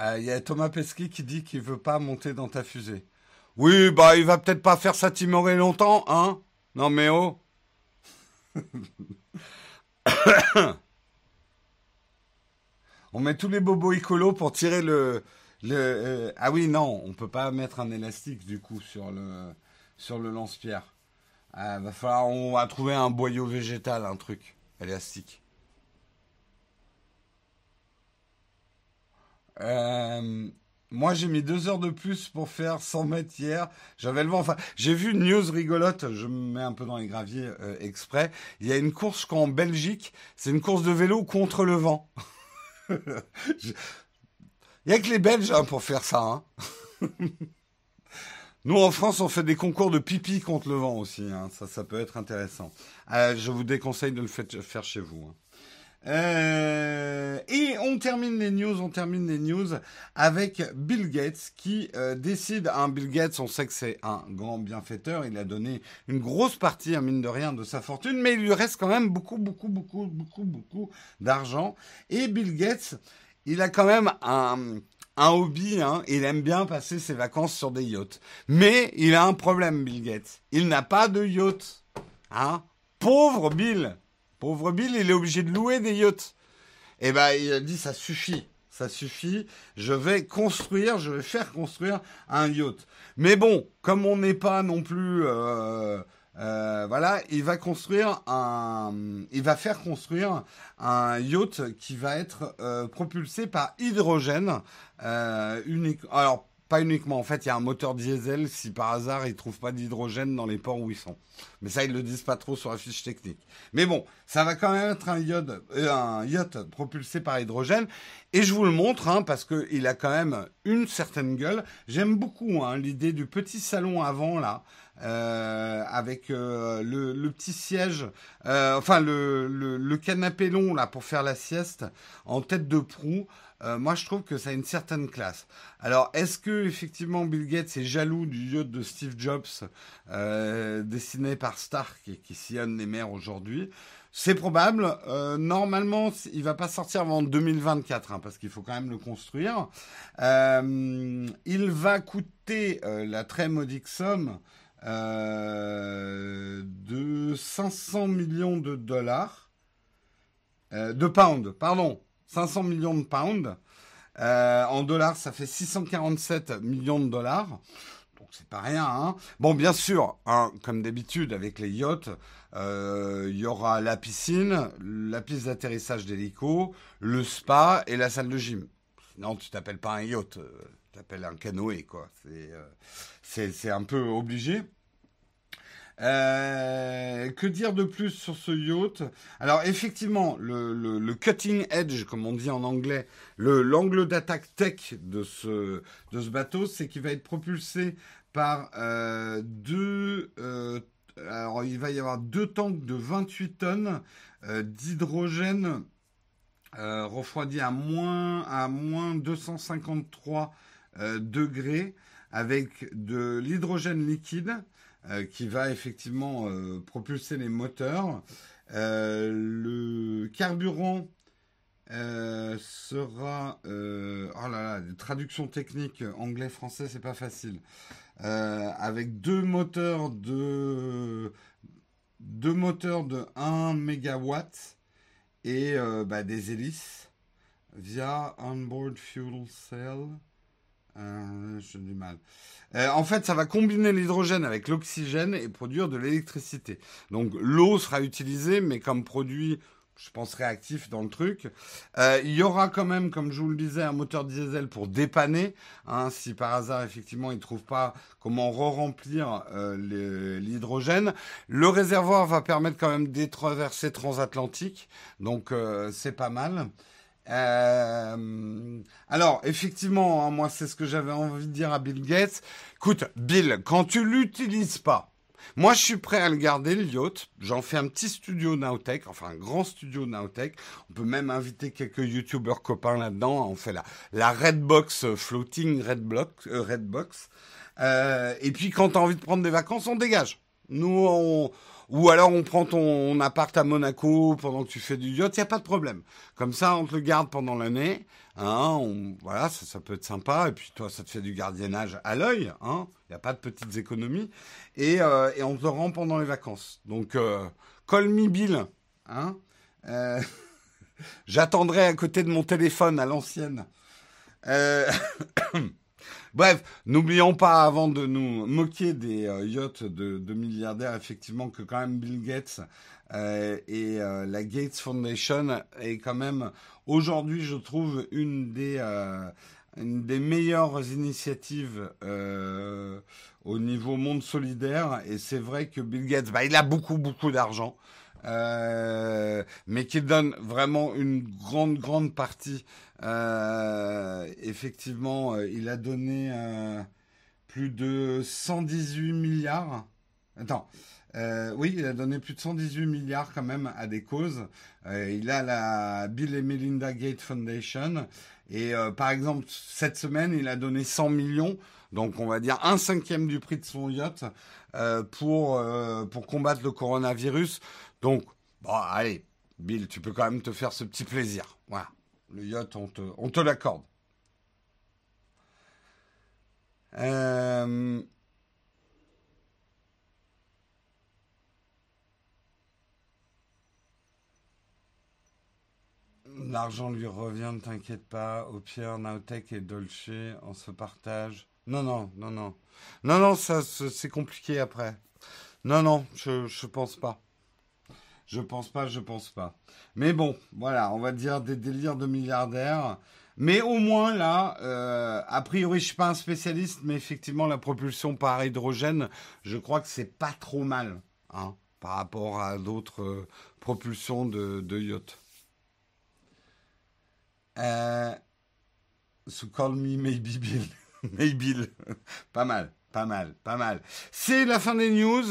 Euh, il y a Thomas Pesquet qui dit qu'il veut pas monter dans ta fusée. Oui, bah il va peut-être pas faire ça timorer longtemps, hein Non mais oh *coughs* On met tous les bobos écolos pour tirer le... euh, ah oui, non, on peut pas mettre un élastique du coup sur le, sur le lance-pierre. Ah, va falloir, on va trouver un boyau végétal, un truc élastique. Euh, moi, j'ai mis deux heures de plus pour faire 100 mètres hier. J'avais le vent. Enfin, j'ai vu une news rigolote. Je me mets un peu dans les graviers euh, exprès. Il y a une course qu'en Belgique, c'est une course de vélo contre le vent. *laughs* Il y a que les Belges hein, pour faire ça. Hein. *laughs* Nous, en France, on fait des concours de pipi contre le vent aussi. Hein. Ça, ça peut être intéressant. Euh, je vous déconseille de le faire chez vous. Euh, et on termine les news, on termine les news avec Bill Gates qui euh, décide, hein, Bill Gates, on sait que c'est un grand bienfaiteur, il a donné une grosse partie, hein, mine de rien, de sa fortune, mais il lui reste quand même beaucoup, beaucoup, beaucoup, beaucoup, beaucoup d'argent. Et Bill Gates, il a quand même un, un hobby, hein, il aime bien passer ses vacances sur des yachts. Mais il a un problème, Bill Gates. Il n'a pas de yacht. Hein? Pauvre Bill. Pauvre Bill, il est obligé de louer des yachts. Eh ben, il a dit, ça suffit. Ça suffit. Je vais construire, je vais faire construire un yacht. Mais bon, comme on n'est pas non plus... Euh, euh, voilà, il va construire un, il va faire construire un yacht qui va être euh, propulsé par hydrogène unique. Alors pas uniquement, en fait, il y a un moteur diesel si par hasard ils trouvent pas d'hydrogène dans les ports où ils sont. Mais ça ils le disent pas trop sur la fiche technique. Mais bon, ça va quand même être un yacht, un yacht propulsé par hydrogène. Et je vous le montre hein, parce que il a quand même une certaine gueule. J'aime beaucoup hein, l'idée du petit salon avant là. Euh, avec euh, le, petit siège, euh, enfin le, le, canapé long là pour faire la sieste en tête de proue. Moi, je trouve que ça a une certaine classe. Alors, est-ce que effectivement Bill Gates est jaloux du yacht de Steve Jobs, dessiné par Stark et qui sillonne les mers aujourd'hui? C'est probable. normalement, il va pas sortir avant 2024, hein, parce qu'il faut quand même le construire. il va coûter la très modique somme euh, de 500 millions de dollars, euh, de pounds, pardon, 500 millions de pounds. Euh, en dollars, ça fait 647 millions de dollars. Donc c'est pas rien. Hein. Bon, bien sûr, hein, comme d'habitude avec les yachts, il y aura la piscine, la piste d'atterrissage d'hélico, le spa et la salle de gym. Non, tu t'appelles pas un yacht, tu t'appelles un canoë, quoi. C'est un peu obligé. Euh, que dire de plus sur ce yacht? Alors effectivement, le, cutting edge, comme on dit en anglais, l'angle d'attaque tech de ce, bateau, c'est qu'il va être propulsé par euh, deux... Euh, alors il va y avoir deux tanks de 28 tonnes d'hydrogène refroidi à moins 253 degrés avec de l'hydrogène liquide euh, qui va effectivement euh, propulser les moteurs. Euh, le carburant sera oh là là, traduction technique anglais-français, c'est pas facile. avec deux moteurs de deux moteurs de 1 MW et bah, des hélices via onboard fuel cell. Euh, J'ai du mal. Euh, en fait, ça va combiner l'hydrogène avec l'oxygène et produire de l'électricité. Donc l'eau sera utilisée, mais comme produit, je pense, réactif dans le truc. Euh, il y aura quand même, comme je vous le disais, un moteur diesel pour dépanner. Hein, si par hasard, effectivement, ils ne trouvent pas comment re-remplir l'hydrogène. Le réservoir va permettre quand même des traversées transatlantiques. Donc c'est pas mal. Euh, alors, effectivement, hein, moi, c'est ce que j'avais envie de dire à Bill Gates. Écoute, Bill, quand tu l'utilises pas, moi, je suis prêt à le garder, le yacht. J'en fais un petit studio Nowtech, enfin un grand studio Nowtech. On peut même inviter quelques YouTubers copains là-dedans. On fait la, la Redbox floating Redbox. Euh, Redbox. Euh, et puis, quand tu as envie de prendre des vacances, on dégage. Nous, on, ou alors on prend ton appart à Monaco pendant que tu fais du yacht, il n'y a pas de problème. Comme ça, on te le garde pendant l'année. Hein, voilà, ça, peut être sympa. Et puis toi, ça te fait du gardiennage à l'œil. Hein, il n'y a pas de petites économies. Et, euh, on te rend pendant les vacances. Donc, euh, call me Bill. Hein, euh, J'attendrai à côté de mon téléphone à l'ancienne. Bref, n'oublions pas, avant de nous moquer des euh, yachts de, milliardaires, effectivement, que quand même Bill Gates euh, et euh, la Gates Foundation est quand même, aujourd'hui, je trouve, une des, une des meilleures initiatives au niveau monde solidaire. Et c'est vrai que Bill Gates, bah, il a beaucoup, beaucoup d'argent. Mais qu'il donne vraiment une grande, grande partie euh, effectivement, euh, il a donné euh, plus de 118 milliards. Attends. oui, il a donné plus de 118 milliards quand même à des causes. il a la Bill et Melinda Gates Foundation. Et par exemple, cette semaine, il a donné 100 millions, donc on va dire un cinquième du prix de son yacht, pour, pour combattre le coronavirus. Donc, bon, allez, Bill, tu peux quand même te faire ce petit plaisir. Voilà. Le yacht, on te, l'accorde. Euh, l'argent lui revient, ne t'inquiète pas. Au pire, Naotech et Dolce, on se partage. Non, non, non, non. Non, non, ça, c'est compliqué après. Non, non, je, je pense pas. Je pense pas, je pense pas. Mais bon, voilà, on va dire des délires de milliardaires. Mais au moins là, euh, a priori, je suis pas un spécialiste, mais effectivement, la propulsion par hydrogène, je crois que c'est pas trop mal, hein, par rapport à d'autres euh, propulsions de, de yacht. Euh, so call me maybe Bill. *laughs* maybe. *laughs* pas mal, pas mal, pas mal. C'est la fin des news.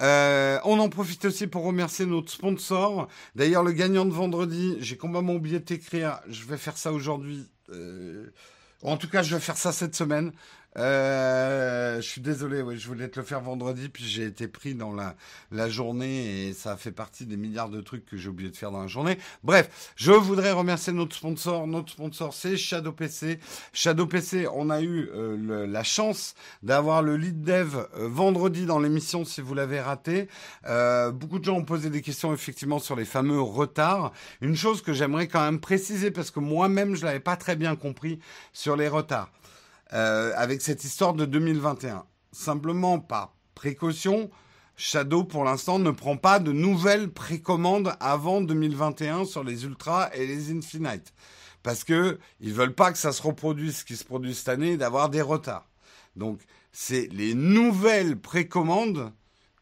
Euh, on en profite aussi pour remercier notre sponsor. D'ailleurs, le gagnant de vendredi, j'ai complètement oublié de t'écrire. Je vais faire ça aujourd'hui. Euh, en tout cas, je vais faire ça cette semaine. Euh, je suis désolé, oui, je voulais te le faire vendredi, puis j'ai été pris dans la, la journée et ça fait partie des milliards de trucs que j'ai oublié de faire dans la journée. Bref, je voudrais remercier notre sponsor. Notre sponsor, c'est Shadow PC. Shadow PC, on a eu euh, la chance d'avoir le lead dev euh, vendredi dans l'émission si vous l'avez raté. Euh, beaucoup de gens ont posé des questions effectivement sur les fameux retards. Une chose que j'aimerais quand même préciser parce que moi-même je l'avais pas très bien compris sur les retards. Euh, avec cette histoire de 2021. Simplement par précaution, Shadow pour l'instant ne prend pas de nouvelles précommandes avant 2021 sur les Ultra et les Infinite. Parce que ils veulent pas que ça se reproduise ce qui se produit cette année d'avoir des retards. Donc, c'est les nouvelles précommandes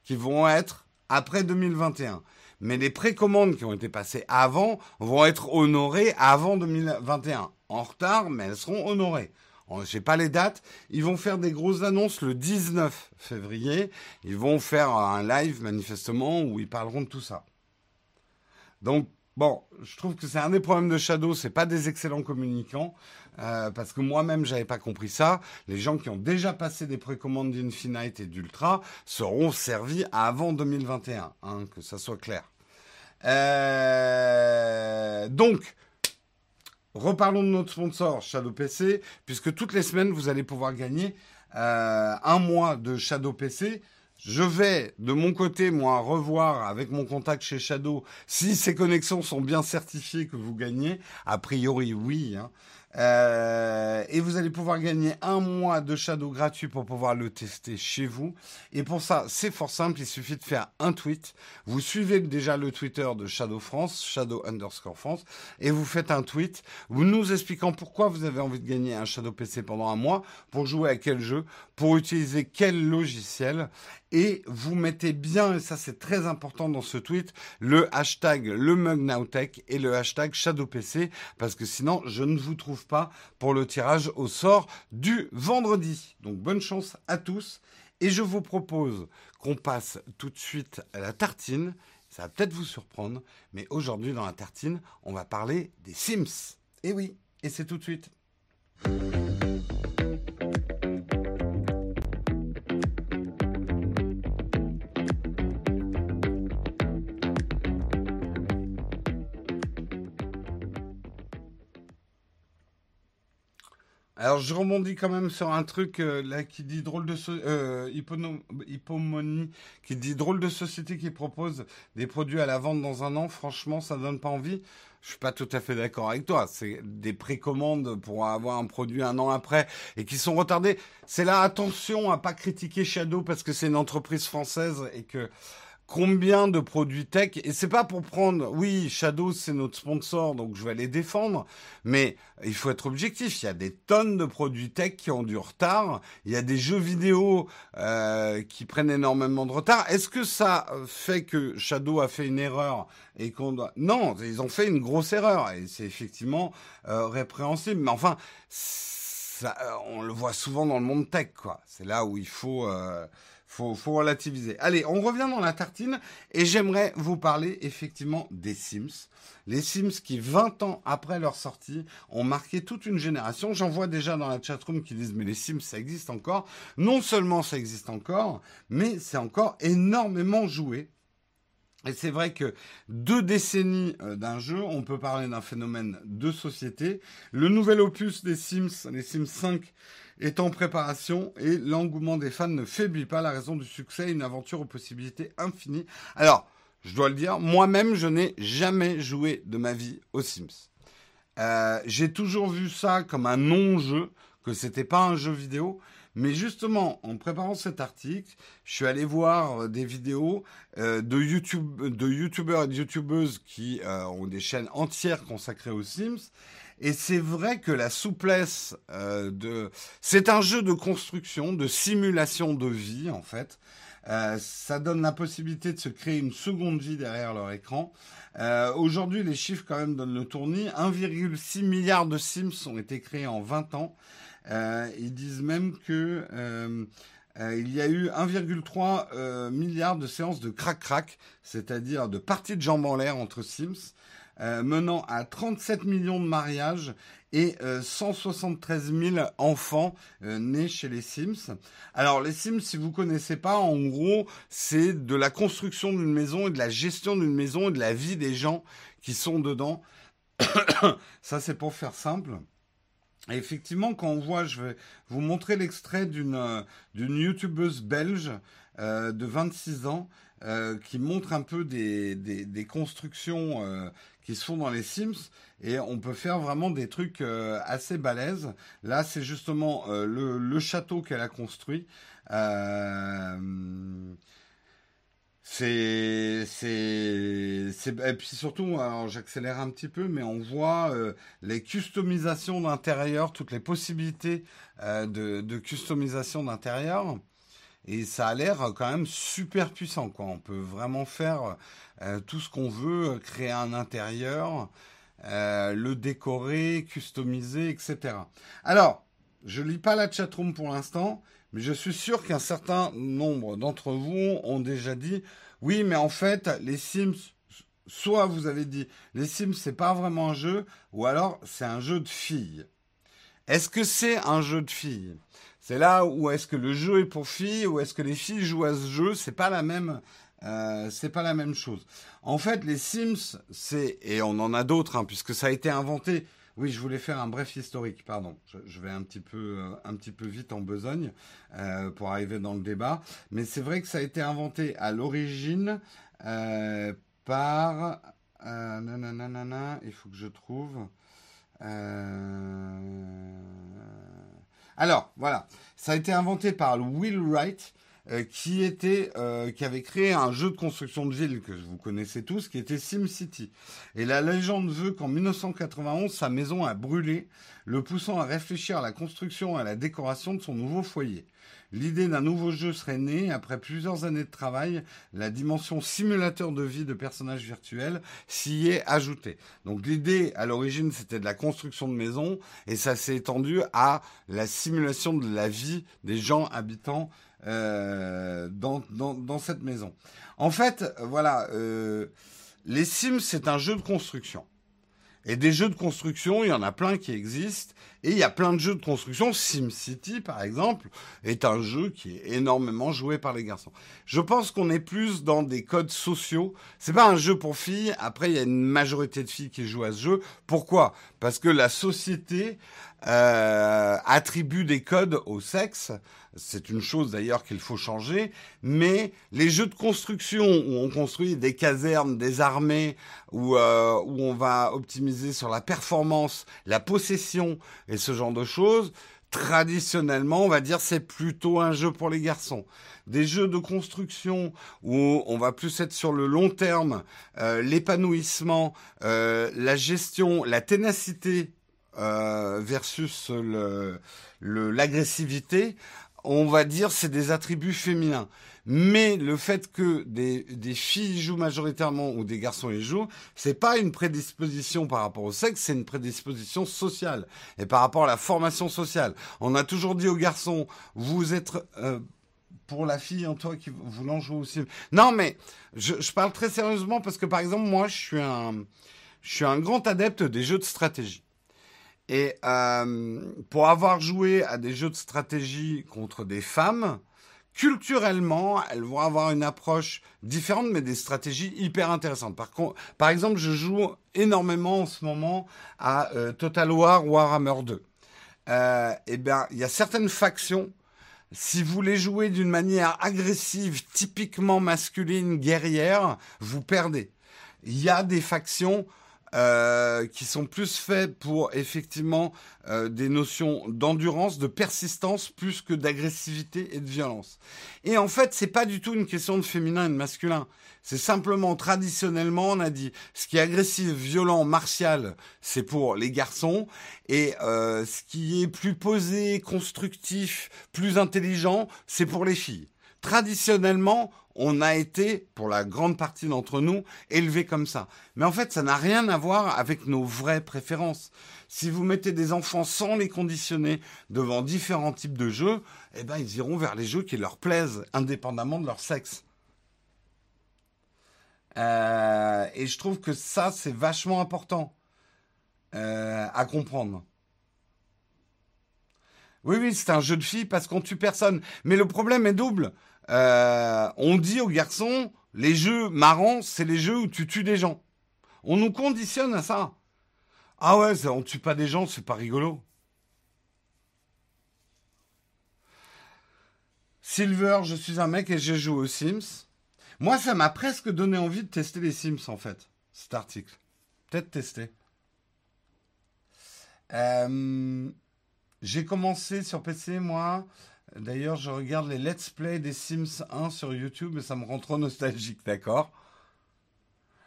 qui vont être après 2021. Mais les précommandes qui ont été passées avant vont être honorées avant 2021. En retard, mais elles seront honorées. Je sais pas les dates. Ils vont faire des grosses annonces le 19 février. Ils vont faire un live manifestement où ils parleront de tout ça. Donc bon, je trouve que c'est un des problèmes de Shadow, c'est pas des excellents communicants. Euh, parce que moi-même, j'avais pas compris ça. Les gens qui ont déjà passé des précommandes d'Infinite et d'Ultra seront servis avant 2021, hein, que ça soit clair. Euh, donc, reparlons de notre sponsor Shadow PC, puisque toutes les semaines, vous allez pouvoir gagner euh, un mois de Shadow PC Je vais de mon côté, moi, revoir avec mon contact chez Shadow si ces connexions sont bien certifiées que vous gagnez. A priori, oui. Hein. Euh, et vous allez pouvoir gagner un mois de Shadow gratuit pour pouvoir le tester chez vous. Et pour ça, c'est fort simple, il suffit de faire un tweet. Vous suivez déjà le Twitter de Shadow France, Shadow underscore France, et vous faites un tweet, vous nous expliquant pourquoi vous avez envie de gagner un Shadow PC pendant un mois, pour jouer à quel jeu, pour utiliser quel logiciel, et vous mettez bien, et ça c'est très important dans ce tweet, le hashtag le MugNowTech et le hashtag ShadowPC, parce que sinon je ne vous trouve pas pour le tirage au sort du vendredi. Donc bonne chance à tous, et je vous propose qu'on passe tout de suite à la tartine. Ça va peut-être vous surprendre, mais aujourd'hui dans la tartine, on va parler des Sims. Et oui, et c'est tout de suite. Alors je rebondis quand même sur un truc euh, là qui dit drôle de euh, hypomonie, qui dit drôle de société qui propose des produits à la vente dans un an. Franchement, ça donne pas envie. Je suis pas tout à fait d'accord avec toi. C'est des précommandes pour avoir un produit un an après et qui sont retardés. C'est là attention à pas critiquer Shadow parce que c'est une entreprise française et que combien de produits tech et c'est pas pour prendre oui Shadow c'est notre sponsor donc je vais les défendre mais il faut être objectif il y a des tonnes de produits tech qui ont du retard il y a des jeux vidéo euh, qui prennent énormément de retard. Est-ce que ça fait que Shadow a fait une erreur et qu'on doit non ils ont fait une grosse erreur et c'est effectivement euh, répréhensible mais enfin ça, on le voit souvent dans le monde tech quoi. C'est là où il faut euh, faut, faut relativiser. Allez, on revient dans la tartine et j'aimerais vous parler effectivement des Sims. Les Sims qui, 20 ans après leur sortie, ont marqué toute une génération. J'en vois déjà dans la chatroom qui disent mais les Sims ça existe encore. Non seulement ça existe encore, mais c'est encore énormément joué. Et c'est vrai que deux décennies euh, d'un jeu, on peut parler d'un phénomène de société. Le nouvel opus des Sims, les Sims 5, est en préparation et l'engouement des fans ne faiblit pas. La raison du succès, une aventure aux possibilités infinies. Alors, je dois le dire, moi-même, je n'ai jamais joué de ma vie aux Sims. Euh, j'ai toujours vu ça comme un non-jeu, que c'était pas un jeu vidéo. Mais justement, en préparant cet article, je suis allé voir des vidéos euh, de YouTube, de youtubeurs et de youtubeuses qui euh, ont des chaînes entières consacrées aux Sims et c'est vrai que la souplesse euh, de... C'est un jeu de construction, de simulation de vie, en fait. Euh, ça donne la possibilité de se créer une seconde vie derrière leur écran. Euh, Aujourd'hui, les chiffres quand même donnent le tournis. 1,6 milliard de Sims ont été créés en 20 ans. Euh, ils disent même que euh, euh, il y a eu 1,3 milliard de séances de crack-crack, c'est-à-dire de parties de jambes en l'air entre Sims. Euh, menant à 37 millions de mariages et 173 euh, 000 enfants euh, nés chez les Sims. Alors les Sims, si vous connaissez pas, en gros, c'est de la construction d'une maison et de la gestion d'une maison et de la vie des gens qui sont dedans. *coughs* Ça, c'est pour faire simple. Et effectivement, quand on voit, je vais vous montrer l'extrait d'une d'une youtubeuse belge de 26 ans qui montre un peu des, des, constructions qui se font dans les Sims et on peut faire vraiment des trucs euh, assez balèzes. Là, c'est justement euh, le, château qu'elle a construit. Euh, c'est, c'est, et puis surtout, alors j'accélère un petit peu, mais on voit les customisations d'intérieur, toutes les possibilités de, de, customisation d'intérieur. Et ça a l'air quand même super puissant, quoi. On peut vraiment faire euh, tout ce qu'on veut, créer un intérieur, euh, le décorer, customiser, etc. Alors, je lis pas la chatroom pour l'instant, mais je suis sûr qu'un certain nombre d'entre vous ont déjà dit, oui, mais en fait, les Sims, soit vous avez dit, les Sims, c'est pas vraiment un jeu, ou alors c'est un jeu de filles. Est-ce que c'est un jeu de filles? C'est là où est-ce que le jeu est pour filles, ou est-ce que les filles jouent à ce jeu C'est pas la même euh, pas la même chose. En fait, les Sims, c'est et on en a d'autres hein, puisque ça a été inventé Oui, je voulais faire un bref historique, pardon. Je, vais un petit peu, euh, un petit peu vite en besogne euh, pour arriver dans le débat. Mais c'est vrai que ça a été inventé à l'origine par... il faut que je trouve... Alors, voilà. Ça a été inventé par Will Wright, euh, qui était euh, qui avait créé un jeu de construction de ville que vous connaissez tous, qui était SimCity. Et la légende veut qu'en 1991, sa maison a brûlé, le poussant à réfléchir à la construction et à la décoration de son nouveau foyer. L'idée d'un nouveau jeu serait née après plusieurs années de travail. La dimension simulateur de vie de personnages virtuels s'y est ajoutée. Donc l'idée à l'origine c'était de la construction de maisons et ça s'est étendu à la simulation de la vie des gens habitants euh, dans, dans, dans, cette maison. En fait, voilà, euh, les Sims, c'est un jeu de construction. Et des jeux de construction, il y en a plein qui existent. Et il y a plein de jeux de construction. SimCity, par exemple, est un jeu qui est énormément joué par les garçons. Je pense qu'on est plus dans des codes sociaux. C'est pas un jeu pour filles. Après, il y a une majorité de filles qui jouent à ce jeu. Pourquoi? Parce que la société euh, attribue des codes au sexe. C'est une chose d'ailleurs qu'il faut changer. Mais les jeux de construction où on construit des casernes, des armées, où, euh, où on va optimiser sur la performance, la possession et ce genre de choses, traditionnellement, on va dire c'est plutôt un jeu pour les garçons. Des jeux de construction où on va plus être sur le long terme, euh, l'épanouissement, euh, la gestion, la ténacité euh, versus l'agressivité, on va dire c'est des attributs féminins. Mais le fait que des, des filles jouent majoritairement ou des garçons y jouent, c'est pas une prédisposition par rapport au sexe, c'est une prédisposition sociale et par rapport à la formation sociale. On a toujours dit aux garçons, vous êtes euh, pour la fille en toi qui voulant jouer aussi. Non, mais je, je, parle très sérieusement parce que par exemple moi, je suis un, je suis un grand adepte des jeux de stratégie. Et euh, pour avoir joué à des jeux de stratégie contre des femmes, culturellement, elles vont avoir une approche différente, mais des stratégies hyper intéressantes. Par, par exemple, je joue énormément en ce moment à euh, Total War Warhammer 2. Euh, eh bien, il y a certaines factions. Si vous les jouez d'une manière agressive, typiquement masculine, guerrière, vous perdez. Il y a des factions euh, qui sont plus faits pour effectivement euh, des notions d'endurance, de persistance, plus que d'agressivité et de violence. Et en fait, c'est pas du tout une question de féminin et de masculin. C'est simplement traditionnellement, on a dit, ce qui est agressif, violent, martial, c'est pour les garçons, et euh, ce qui est plus posé, constructif, plus intelligent, c'est pour les filles. Traditionnellement, on a été, pour la grande partie d'entre nous, élevés comme ça. Mais en fait, ça n'a rien à voir avec nos vraies préférences. Si vous mettez des enfants sans les conditionner devant différents types de jeux, eh ben, ils iront vers les jeux qui leur plaisent, indépendamment de leur sexe. Euh, et je trouve que ça, c'est vachement important euh, à comprendre. Oui, oui, c'est un jeu de filles parce qu'on tue personne. Mais le problème est double. Euh, on dit aux garçons, les jeux marrants, c'est les jeux où tu tues des gens. On nous conditionne à ça. Ah ouais, on tue pas des gens, c'est pas rigolo. Silver, je suis un mec et j'ai joué aux Sims. Moi, ça m'a presque donné envie de tester les Sims, en fait, cet article. Peut-être tester. Euh, j'ai commencé sur PC, moi, D'ailleurs, je regarde les let's play des Sims 1 sur YouTube et ça me rend trop nostalgique, d'accord?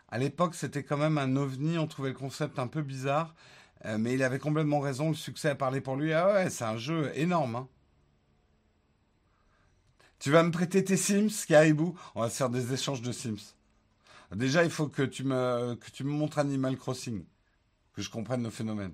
À l'époque, c'était quand même un ovni, on trouvait le concept un peu bizarre, euh, mais il avait complètement raison, le succès a parlé pour lui. Ah ouais, c'est un jeu énorme. Hein. Tu vas me prêter tes Sims, Caribou On va faire des échanges de Sims. Déjà, il faut que tu me, que tu me montres Animal Crossing, que je comprenne le phénomène.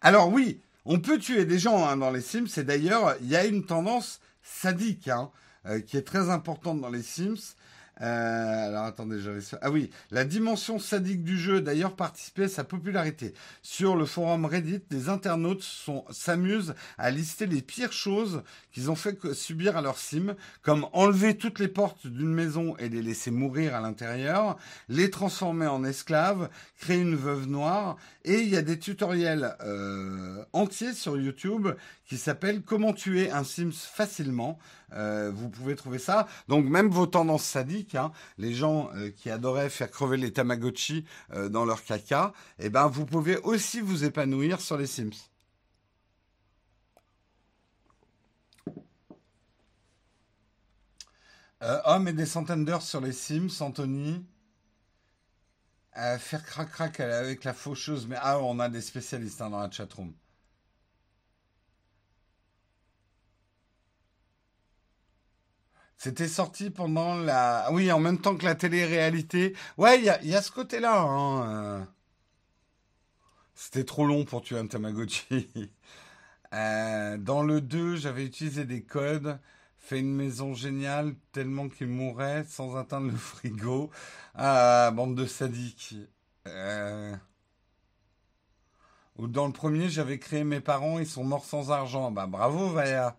Alors oui, on peut tuer des gens hein, dans les Sims, et d'ailleurs, il y a une tendance sadique hein, euh, qui est très importante dans les Sims. Euh, alors attendez, j'avais. Ah oui, la dimension sadique du jeu d'ailleurs participé à sa popularité. Sur le forum Reddit, des internautes s'amusent à lister les pires choses qu'ils ont fait subir à leur sim, comme enlever toutes les portes d'une maison et les laisser mourir à l'intérieur, les transformer en esclaves, créer une veuve noire, et il y a des tutoriels euh, entiers sur YouTube qui s'appellent Comment tuer un Sims facilement. Euh, vous pouvez trouver ça. Donc même vos tendances sadiques, hein, les gens euh, qui adoraient faire crever les Tamagotchi dans leur caca, eh ben vous pouvez aussi vous épanouir sur les Sims. homme et des centaines d'heures sur les Sims, Anthony. Faire crac crac avec la faucheuse, mais ah, on a des spécialistes hein, dans la chatroom. C'était sorti pendant la... Oui, en même temps que la télé-réalité. Ouais, il y a, ce côté-là. Hein, euh. C'était trop long pour tuer un Tamagotchi. *laughs* Euh, dans le 2, j'avais utilisé des codes, fait une maison géniale tellement qu'il mourrait sans atteindre le frigo. Ah, bande de sadiques. Euh. Ou dans le premier, j'avais créé mes parents, ils sont morts sans argent. Bah bravo, Vaya.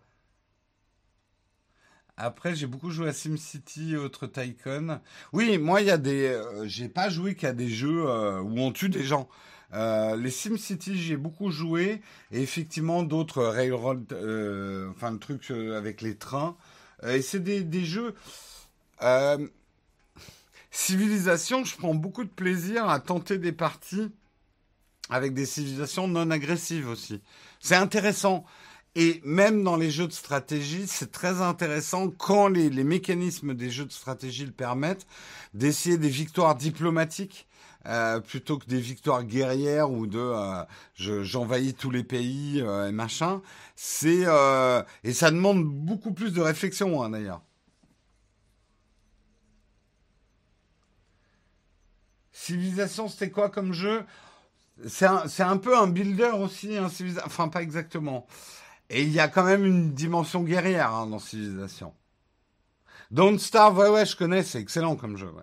Après, j'ai beaucoup joué à SimCity autres Tycoon. Oui, moi, il y a des. Euh, j'ai pas joué qu'à des jeux euh, où on tue des gens. Euh, les SimCity, j'ai beaucoup joué. Et effectivement, d'autres Railroad. enfin, le truc avec les trains. et c'est des, des, jeux. Civilisation, je prends beaucoup de plaisir à tenter des parties avec des civilisations non agressives aussi. C'est intéressant. Et même dans les jeux de stratégie, c'est très intéressant quand les, mécanismes des jeux de stratégie le permettent d'essayer des victoires diplomatiques euh, plutôt que des victoires guerrières ou de euh, j'envahis tous les pays euh, et machin. C'est et ça demande beaucoup plus de réflexion hein, d'ailleurs. Civilisation, c'était quoi comme jeu? C'est un, un, peu un builder aussi, un enfin pas exactement. Et il y a quand même une dimension guerrière hein, dans Civilization. Don't Starve, ouais, ouais, je connais, c'est excellent comme jeu.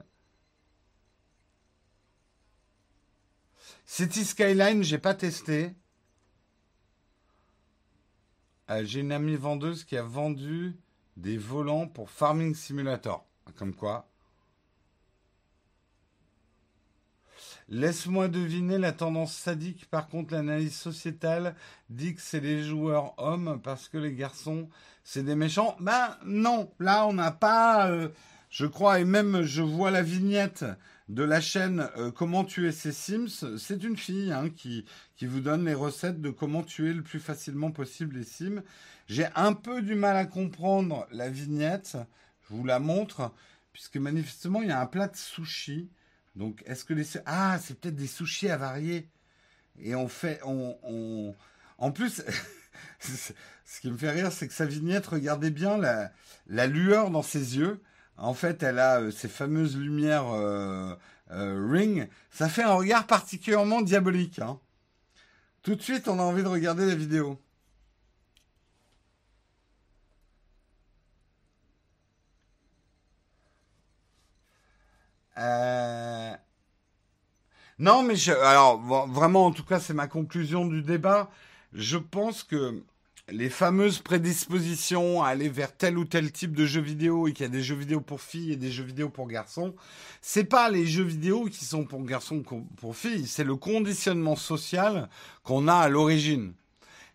City Skyline, j'ai pas testé. Euh, j'ai une amie vendeuse qui a vendu des volants pour Farming Simulator. Comme quoi, Laisse-moi deviner la tendance sadique. Par contre, l'analyse sociétale dit que c'est les joueurs hommes parce que les garçons, c'est des méchants. Ben non, là on n'a pas, euh, je crois, et même je vois la vignette de la chaîne euh, Comment tuer ses Sims. C'est une fille hein, qui, qui vous donne les recettes de comment tuer le plus facilement possible les Sims. J'ai un peu du mal à comprendre la vignette. Je vous la montre, puisque manifestement il y a un plat de sushi donc, est-ce que les... Ah, c'est peut-être des sushis avariés. Et on fait... On, En plus, *laughs* ce qui me fait rire, c'est que sa vignette, regardez bien la, la lueur dans ses yeux. En fait, elle a euh, ces fameuses lumières euh, euh, ring. Ça fait un regard particulièrement diabolique. Hein. Tout de suite, on a envie de regarder la vidéo. Euh, non, mais je... alors vraiment, en tout cas, c'est ma conclusion du débat. Je pense que les fameuses prédispositions à aller vers tel ou tel type de jeux vidéo et qu'il y a des jeux vidéo pour filles et des jeux vidéo pour garçons, c'est pas les jeux vidéo qui sont pour garçons pour filles, c'est le conditionnement social qu'on a à l'origine.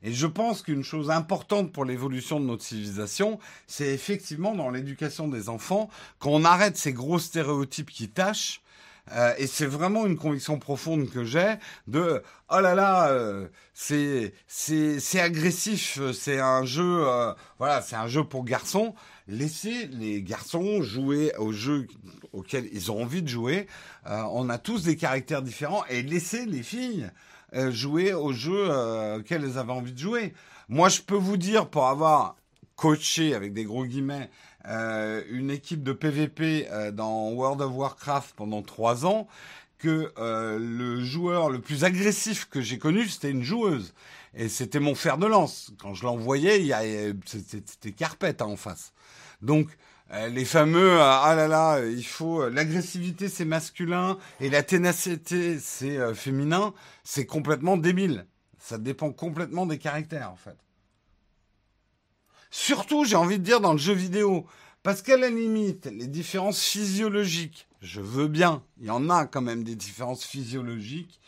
Et je pense qu'une chose importante pour l'évolution de notre civilisation, c'est effectivement dans l'éducation des enfants qu'on arrête ces gros stéréotypes qui tâchent. Euh, et c'est vraiment une conviction profonde que j'ai de oh là là euh, c'est c'est c'est agressif c'est un jeu euh, voilà c'est un jeu pour garçons laissez les garçons jouer aux jeux auxquels ils ont envie de jouer on a tous des caractères différents et laissez les filles euh, jouer aux jeux euh, auxquels elles avaient envie de jouer. Moi, je peux vous dire, pour avoir coaché, avec des gros guillemets, euh, une équipe de PVP dans World of Warcraft pendant trois ans, que le joueur le plus agressif que j'ai connu, c'était une joueuse. Et c'était mon fer de lance. Quand je l'envoyais, c'était carpette hein, en face. Donc, Euh, les fameux ah là là, il faut l'agressivité c'est masculin et la ténacité c'est féminin, c'est complètement débile. Ça dépend complètement des caractères en fait. Surtout, j'ai envie de dire dans le jeu vidéo, parce qu'à la limite, les différences physiologiques, je veux bien, il y en a quand même des différences physiologiques,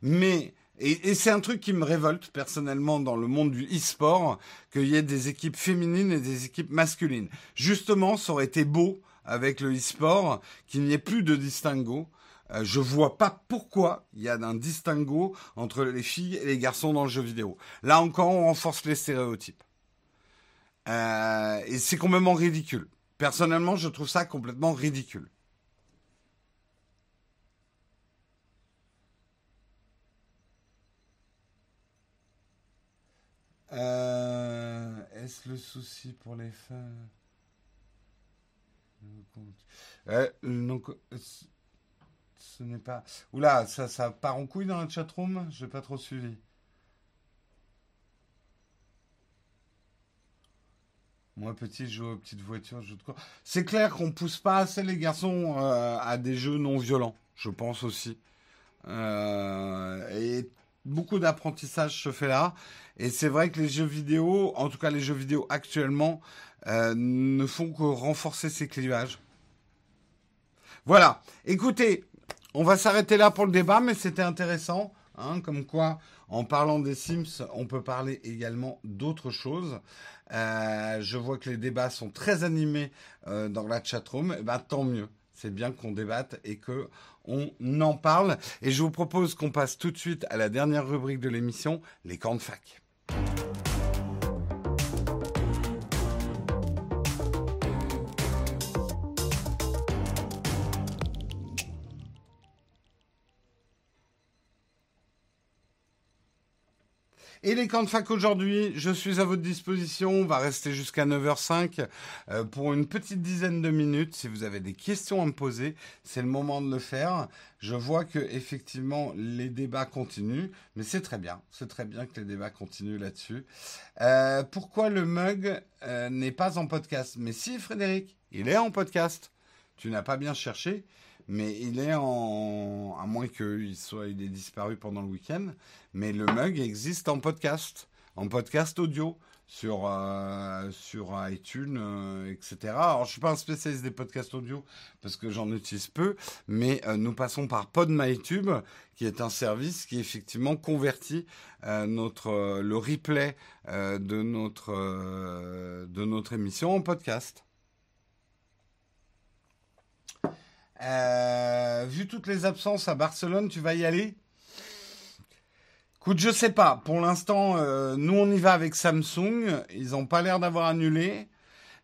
mais et, c'est un truc qui me révolte personnellement dans le monde du e-sport, qu'il y ait des équipes féminines et des équipes masculines. Justement, ça aurait été beau avec le e-sport qu'il n'y ait plus de distinguo. Euh, je vois pas pourquoi il y a un distinguo entre les filles et les garçons dans le jeu vidéo. Là encore, on renforce les stéréotypes. Euh, et c'est complètement ridicule. Personnellement, je trouve ça complètement ridicule. Euh, le souci pour les femmes euh, donc, ce n'est pas. Oula, ça, ça part en couille dans la chatroom Je n'ai pas trop suivi. Moi, petit, je joue aux petites voitures, je de quoi. C'est clair qu'on pousse pas assez les garçons euh, à des jeux non violents, je pense aussi. et beaucoup d'apprentissage se fait là. Et c'est vrai que les jeux vidéo, en tout cas les jeux vidéo actuellement, euh, ne font que renforcer ces clivages. Voilà. Écoutez, on va s'arrêter là pour le débat, mais c'était intéressant. Hein, comme quoi, en parlant des Sims, on peut parler également d'autres choses. Euh, je vois que les débats sont très animés euh, dans la chatroom. Eh ben, tant mieux. C'est bien qu'on débatte et que on en parle. Et je vous propose qu'on passe tout de suite à la dernière rubrique de l'émission, les camps de fac. Et les camps de fac aujourd'hui, je suis à votre disposition. On va rester jusqu'à 9h05 euh, pour une petite dizaine de minutes. Si vous avez des questions à me poser, c'est le moment de le faire. Je vois que effectivement les débats continuent, mais c'est très bien. C'est très bien que les débats continuent là-dessus. Euh, pourquoi le mug euh, n'est pas en podcast? Mais si, Frédéric, il est en podcast. Tu n'as pas bien cherché mais il est en, à moins qu'il soit, il ait disparu pendant le week-end. Mais le mug existe en podcast, en podcast audio sur euh, sur iTunes, euh, etc. Alors je suis pas un spécialiste des podcasts audio parce que j'en utilise peu, mais euh, nous passons par PodMyTube, qui est un service qui effectivement convertit notre le replay de notre de notre émission en podcast. Euh, vu toutes les absences à Barcelone, tu vas y aller? Écoute, je sais pas. Pour l'instant, euh, nous on y va avec Samsung. Ils n'ont pas l'air d'avoir annulé.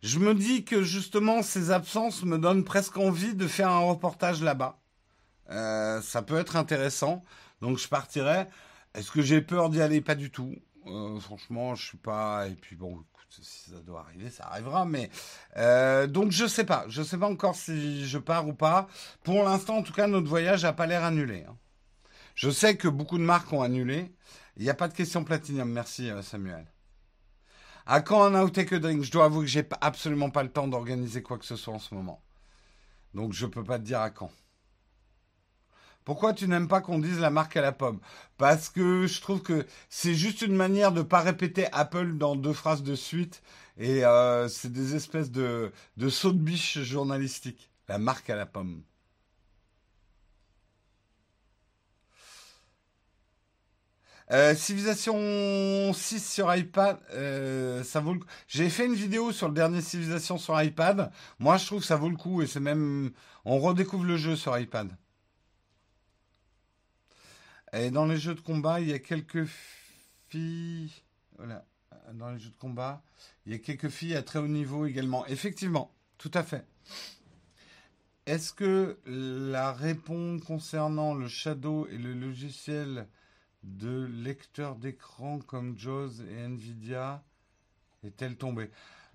Je me dis que justement ces absences me donnent presque envie de faire un reportage là-bas. Euh, ça peut être intéressant. Donc je partirai. Est-ce que j'ai peur d'y aller? Pas du tout. franchement, je suis pas. Et puis bon, si ça doit arriver, ça arrivera. Mais euh, donc je sais pas, je sais pas encore si je pars ou pas. Pour l'instant, en tout cas, notre voyage n'a pas l'air annulé. Hein. Je sais que beaucoup de marques ont annulé. Il n'y a pas de question platinium. Merci euh, Samuel. À quand un Outtake Drink? Je dois avouer que j'ai absolument pas le temps d'organiser quoi que ce soit en ce moment. Donc je peux pas te dire à quand. Pourquoi tu n'aimes pas qu'on dise la marque à la pomme? Parce que je trouve que c'est juste une manière de ne pas répéter Apple dans deux phrases de suite. Et euh, c'est des espèces de, de de biche journalistiques. La marque à la pomme. Euh, Civilisation 6 sur iPad, euh, ça vaut le coup. J'ai fait une vidéo sur le dernier Civilisation sur iPad. Moi, je trouve que ça vaut le coup et c'est même, on redécouvre le jeu sur iPad. Et dans les jeux de combat, il y a quelques filles. Voilà. Dans les jeux de combat, il y a quelques filles à très haut niveau également. Effectivement, tout à fait. Est-ce que la réponse concernant le Shadow et le logiciel de lecteur d'écran comme JAWS et Nvidia est-elle tombée?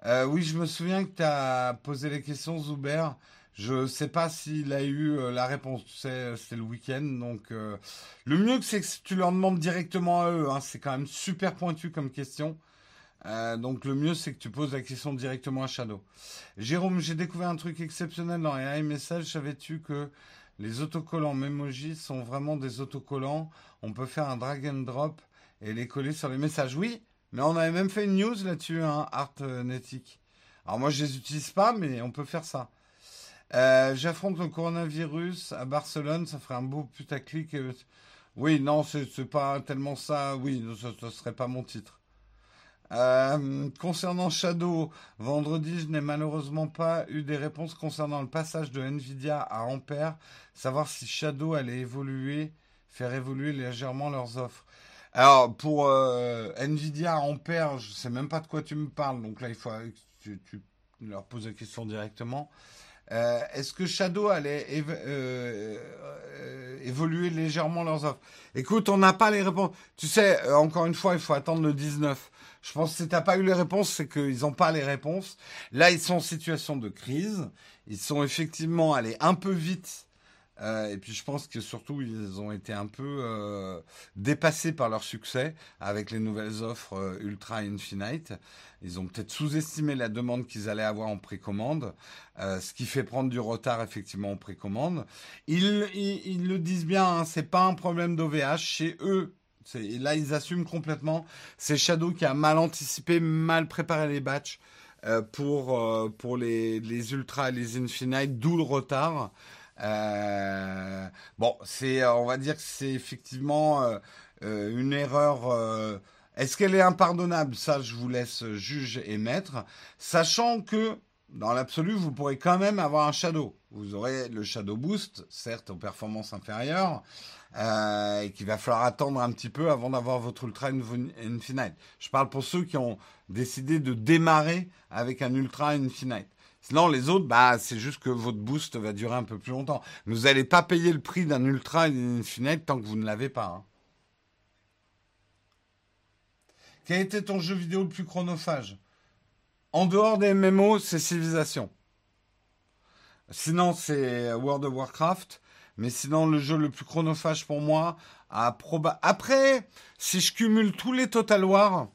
Euh, Oui, je me souviens que tu as posé les questions, Zuber. Je sais pas s'il a eu euh, la réponse. C'était le week-end. Donc, euh, le mieux, c'est que tu leur demandes directement à eux. Hein. c'est quand même super pointu comme question. Euh, donc le mieux, c'est que tu poses la question directement à Shadow. Jérôme, j'ai découvert un truc exceptionnel dans les iMessage. Savais-tu que les autocollants Memoji sont vraiment des autocollants? On peut faire un drag and drop et les coller sur les messages. Oui, mais on avait même fait une news là-dessus, hein, Artnetic. Alors moi, je les utilise pas, mais on peut faire ça. Euh, j'affronte le coronavirus à Barcelone, ça ferait un beau putaclic. Oui, non, c'est pas tellement ça. Oui, ce serait pas mon titre. Euh, concernant Shadow, vendredi, je n'ai malheureusement pas eu des réponses concernant le passage de Nvidia à Ampère, savoir si Shadow allait évoluer, faire évoluer légèrement leurs offres. Alors, pour euh, Nvidia à Ampère, je sais même pas de quoi tu me parles, donc là, il faut que tu leur poses la question directement. Euh, est-ce que Shadow allait euh, euh, évoluer légèrement leurs offres? Écoute, on n'a pas les réponses. Tu sais, encore une fois, il faut attendre le 19. Je pense que si tu n'as pas eu les réponses, c'est qu'ils n'ont pas les réponses. Là, ils sont en situation de crise. Ils sont effectivement allés un peu vite euh, et puis je pense que surtout ils ont été un peu euh, dépassés par leur succès avec les nouvelles offres euh, Ultra Infinite. Ils ont peut-être sous-estimé la demande qu'ils allaient avoir en précommande, ce qui fait prendre du retard effectivement en précommande. Ils, le disent bien, hein, c'est pas un problème d'OVH chez eux. Là, ils assument complètement. C'est Shadow qui a mal anticipé, mal préparé les batchs pour, pour les Ultra et les Infinite, d'où le retard. Euh, bon, c'est, euh, on va dire que c'est effectivement euh, une erreur. Est-ce qu'elle est impardonnable? Ça, je vous laisse juge et maître, sachant que dans l'absolu, vous pourrez quand même avoir un shadow. Vous aurez le shadow boost, certes aux performances inférieures, et qu'il va falloir attendre un petit peu avant d'avoir votre ultra infinite. Je parle pour ceux qui ont décidé de démarrer avec un ultra infinite. Sinon, les autres, bah, c'est juste que votre boost va durer un peu plus longtemps. Vous n'allez pas payer le prix d'un Ultra Infinite tant que vous ne l'avez pas. Hein. Quel était ton jeu vidéo le plus chronophage? En dehors des MMO, c'est Civilization. Sinon, c'est World of Warcraft. Mais sinon, le jeu le plus chronophage pour moi, après, si je cumule tous les Total War,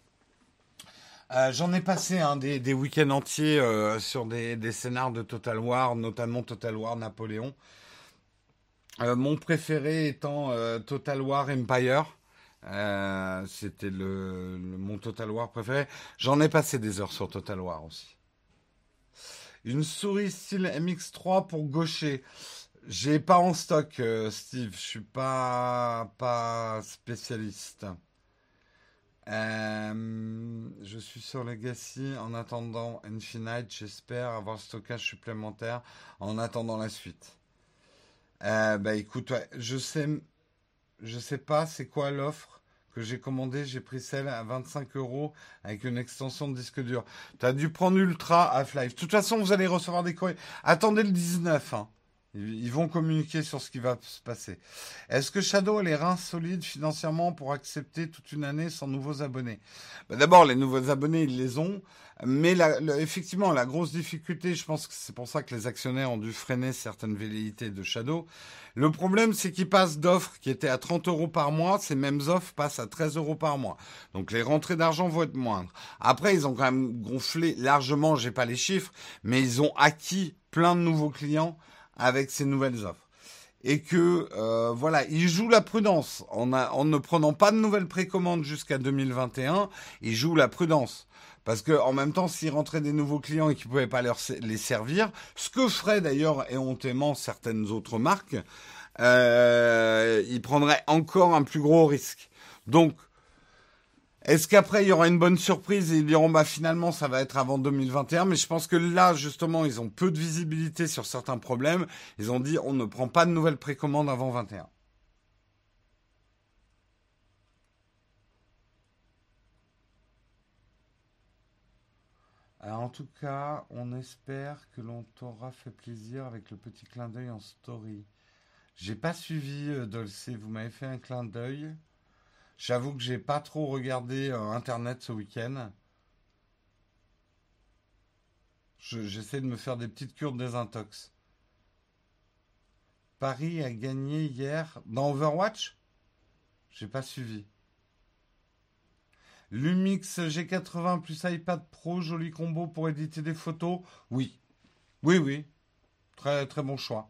euh, j'en ai passé hein, des, week-ends entiers euh, sur des, des, scénars de Total War, notamment Total War Napoléon. Euh, mon préféré étant Total War Empire. C'était le, mon Total War préféré. J'en ai passé des heures sur Total War aussi. Une souris style MX3 pour gaucher. J'ai pas en stock, Steve. Je suis pas pas spécialiste. Euh, je suis sur Legacy en attendant Infinite. J'espère avoir le stockage supplémentaire en attendant la suite. Euh, bah écoute, je sais, je sais pas c'est quoi l'offre que j'ai commandée. J'ai pris celle à 25 euros avec une extension de disque dur. Tu as dû prendre Ultra Half-Life. De toute façon, vous allez recevoir des courriers. Attendez le 19. Hein. Ils vont communiquer sur ce qui va se passer. Est-ce que Shadow a les reins solides financièrement pour accepter toute une année sans nouveaux abonnés? Bah, D'abord, les nouveaux abonnés, ils les ont. Mais effectivement, la grosse difficulté, je pense que c'est pour ça que les actionnaires ont dû freiner certaines velléités de Shadow. Le problème, c'est qu'ils passent d'offres qui étaient à 30 euros par mois, ces mêmes offres passent à 13 euros par mois. Donc les rentrées d'argent vont être moindres. Après, ils ont quand même gonflé largement, j'ai pas les chiffres, mais ils ont acquis plein de nouveaux clients avec ces nouvelles offres. Et que euh, voilà, ils jouent la prudence en, ne prenant pas de nouvelles précommandes jusqu'à 2021. Ils jouent la prudence. Parce que en même temps, s'ils rentraient des nouveaux clients et qu'ils ne pouvaient pas leur, les servir, ce que feraient d'ailleurs éhontément certaines autres marques, euh, ils prendraient encore un plus gros risque. Donc, est-ce qu'après, il y aura une bonne surprise et ils diront, bah, finalement, ça va être avant 2021. Mais je pense que là, justement, ils ont peu de visibilité sur certains problèmes. Ils ont dit, on ne prend pas de nouvelles précommandes avant 21. Alors, en tout cas, on espère que l'on t'aura fait plaisir avec le petit clin d'œil en story. J'ai pas suivi euh, Dolce, vous m'avez fait un clin d'œil. J'avoue que j'ai pas trop regardé euh, Internet ce week-end. J'essaie de me faire des petites cures de désintox. Paris a gagné hier dans Overwatch? J'ai pas suivi. Lumix G80 plus iPad Pro, joli combo pour éditer des photos? Oui. Oui, oui. Très, très bon choix.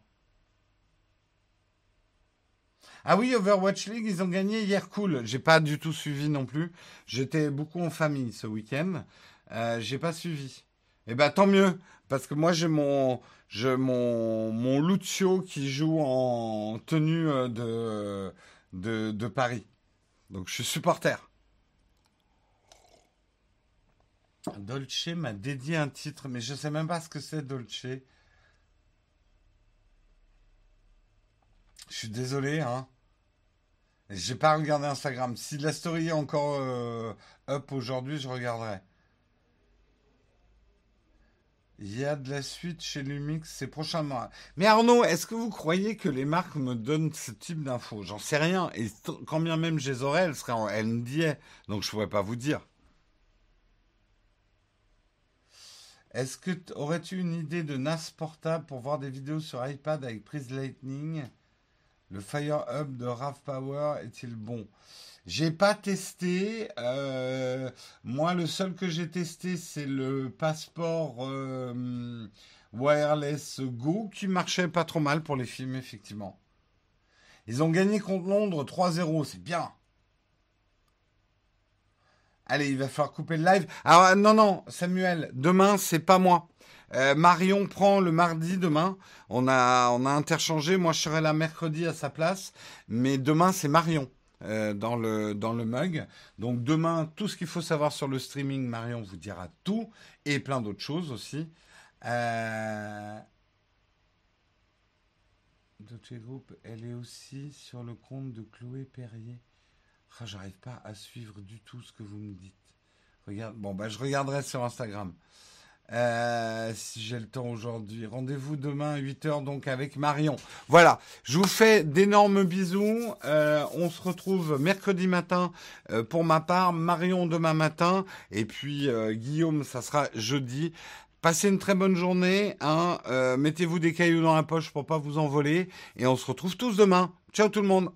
Ah oui, Overwatch League, ils ont gagné hier, cool. J'ai pas du tout suivi non plus. J'étais beaucoup en famille ce week-end. Euh, j'ai pas suivi. Eh ben tant mieux, parce que moi j'ai mon, mon, mon Lucio qui joue en tenue euh, de, de, de Paris. Donc je suis supporter. Dolce m'a dédié un titre, mais je sais même pas ce que c'est Dolce. Je suis désolé, hein. J'ai pas regardé Instagram. Si la story est encore euh, up aujourd'hui, je regarderai. Il y a de la suite chez Lumix, c'est prochainement. Mais Arnaud, est-ce que vous croyez que les marques me donnent ce type d'infos? J'en sais rien. Et quand bien même je les aurais, elles en NDA. Donc je pourrais pas vous dire. Est-ce que aurais-tu une idée de NAS portable pour voir des vidéos sur iPad avec prise Lightning? Le Fire Hub de RAV Power est-il bon? J'ai pas testé. Euh, moi, le seul que j'ai testé, c'est le passeport euh, wireless Go qui marchait pas trop mal pour les films, effectivement. Ils ont gagné contre Londres 3-0, c'est bien. Allez, il va falloir couper le live. Ah non, non, Samuel, demain, c'est pas moi. Euh, Marion prend le mardi demain. On a, on a interchangé. Moi, je serai là mercredi à sa place. Mais demain, c'est Marion euh, dans, le, mug. Donc demain, tout ce qu'il faut savoir sur le streaming, Marion vous dira tout. Et plein d'autres choses aussi. Euh... Group, elle est aussi sur le compte de Chloé Perrier. Ah, j'arrive pas à suivre du tout ce que vous me dites. Regarde, bon, bah, je regarderai sur Instagram. Euh, si j'ai le temps aujourd'hui. Rendez-vous demain à 8h donc avec Marion. Voilà, je vous fais d'énormes bisous. Euh, on se retrouve mercredi matin euh, pour ma part, Marion demain matin et puis Guillaume, ça sera jeudi. Passez une très bonne journée. Hein. Mettez-vous des cailloux dans la poche pour pas vous envoler et on se retrouve tous demain. Ciao tout le monde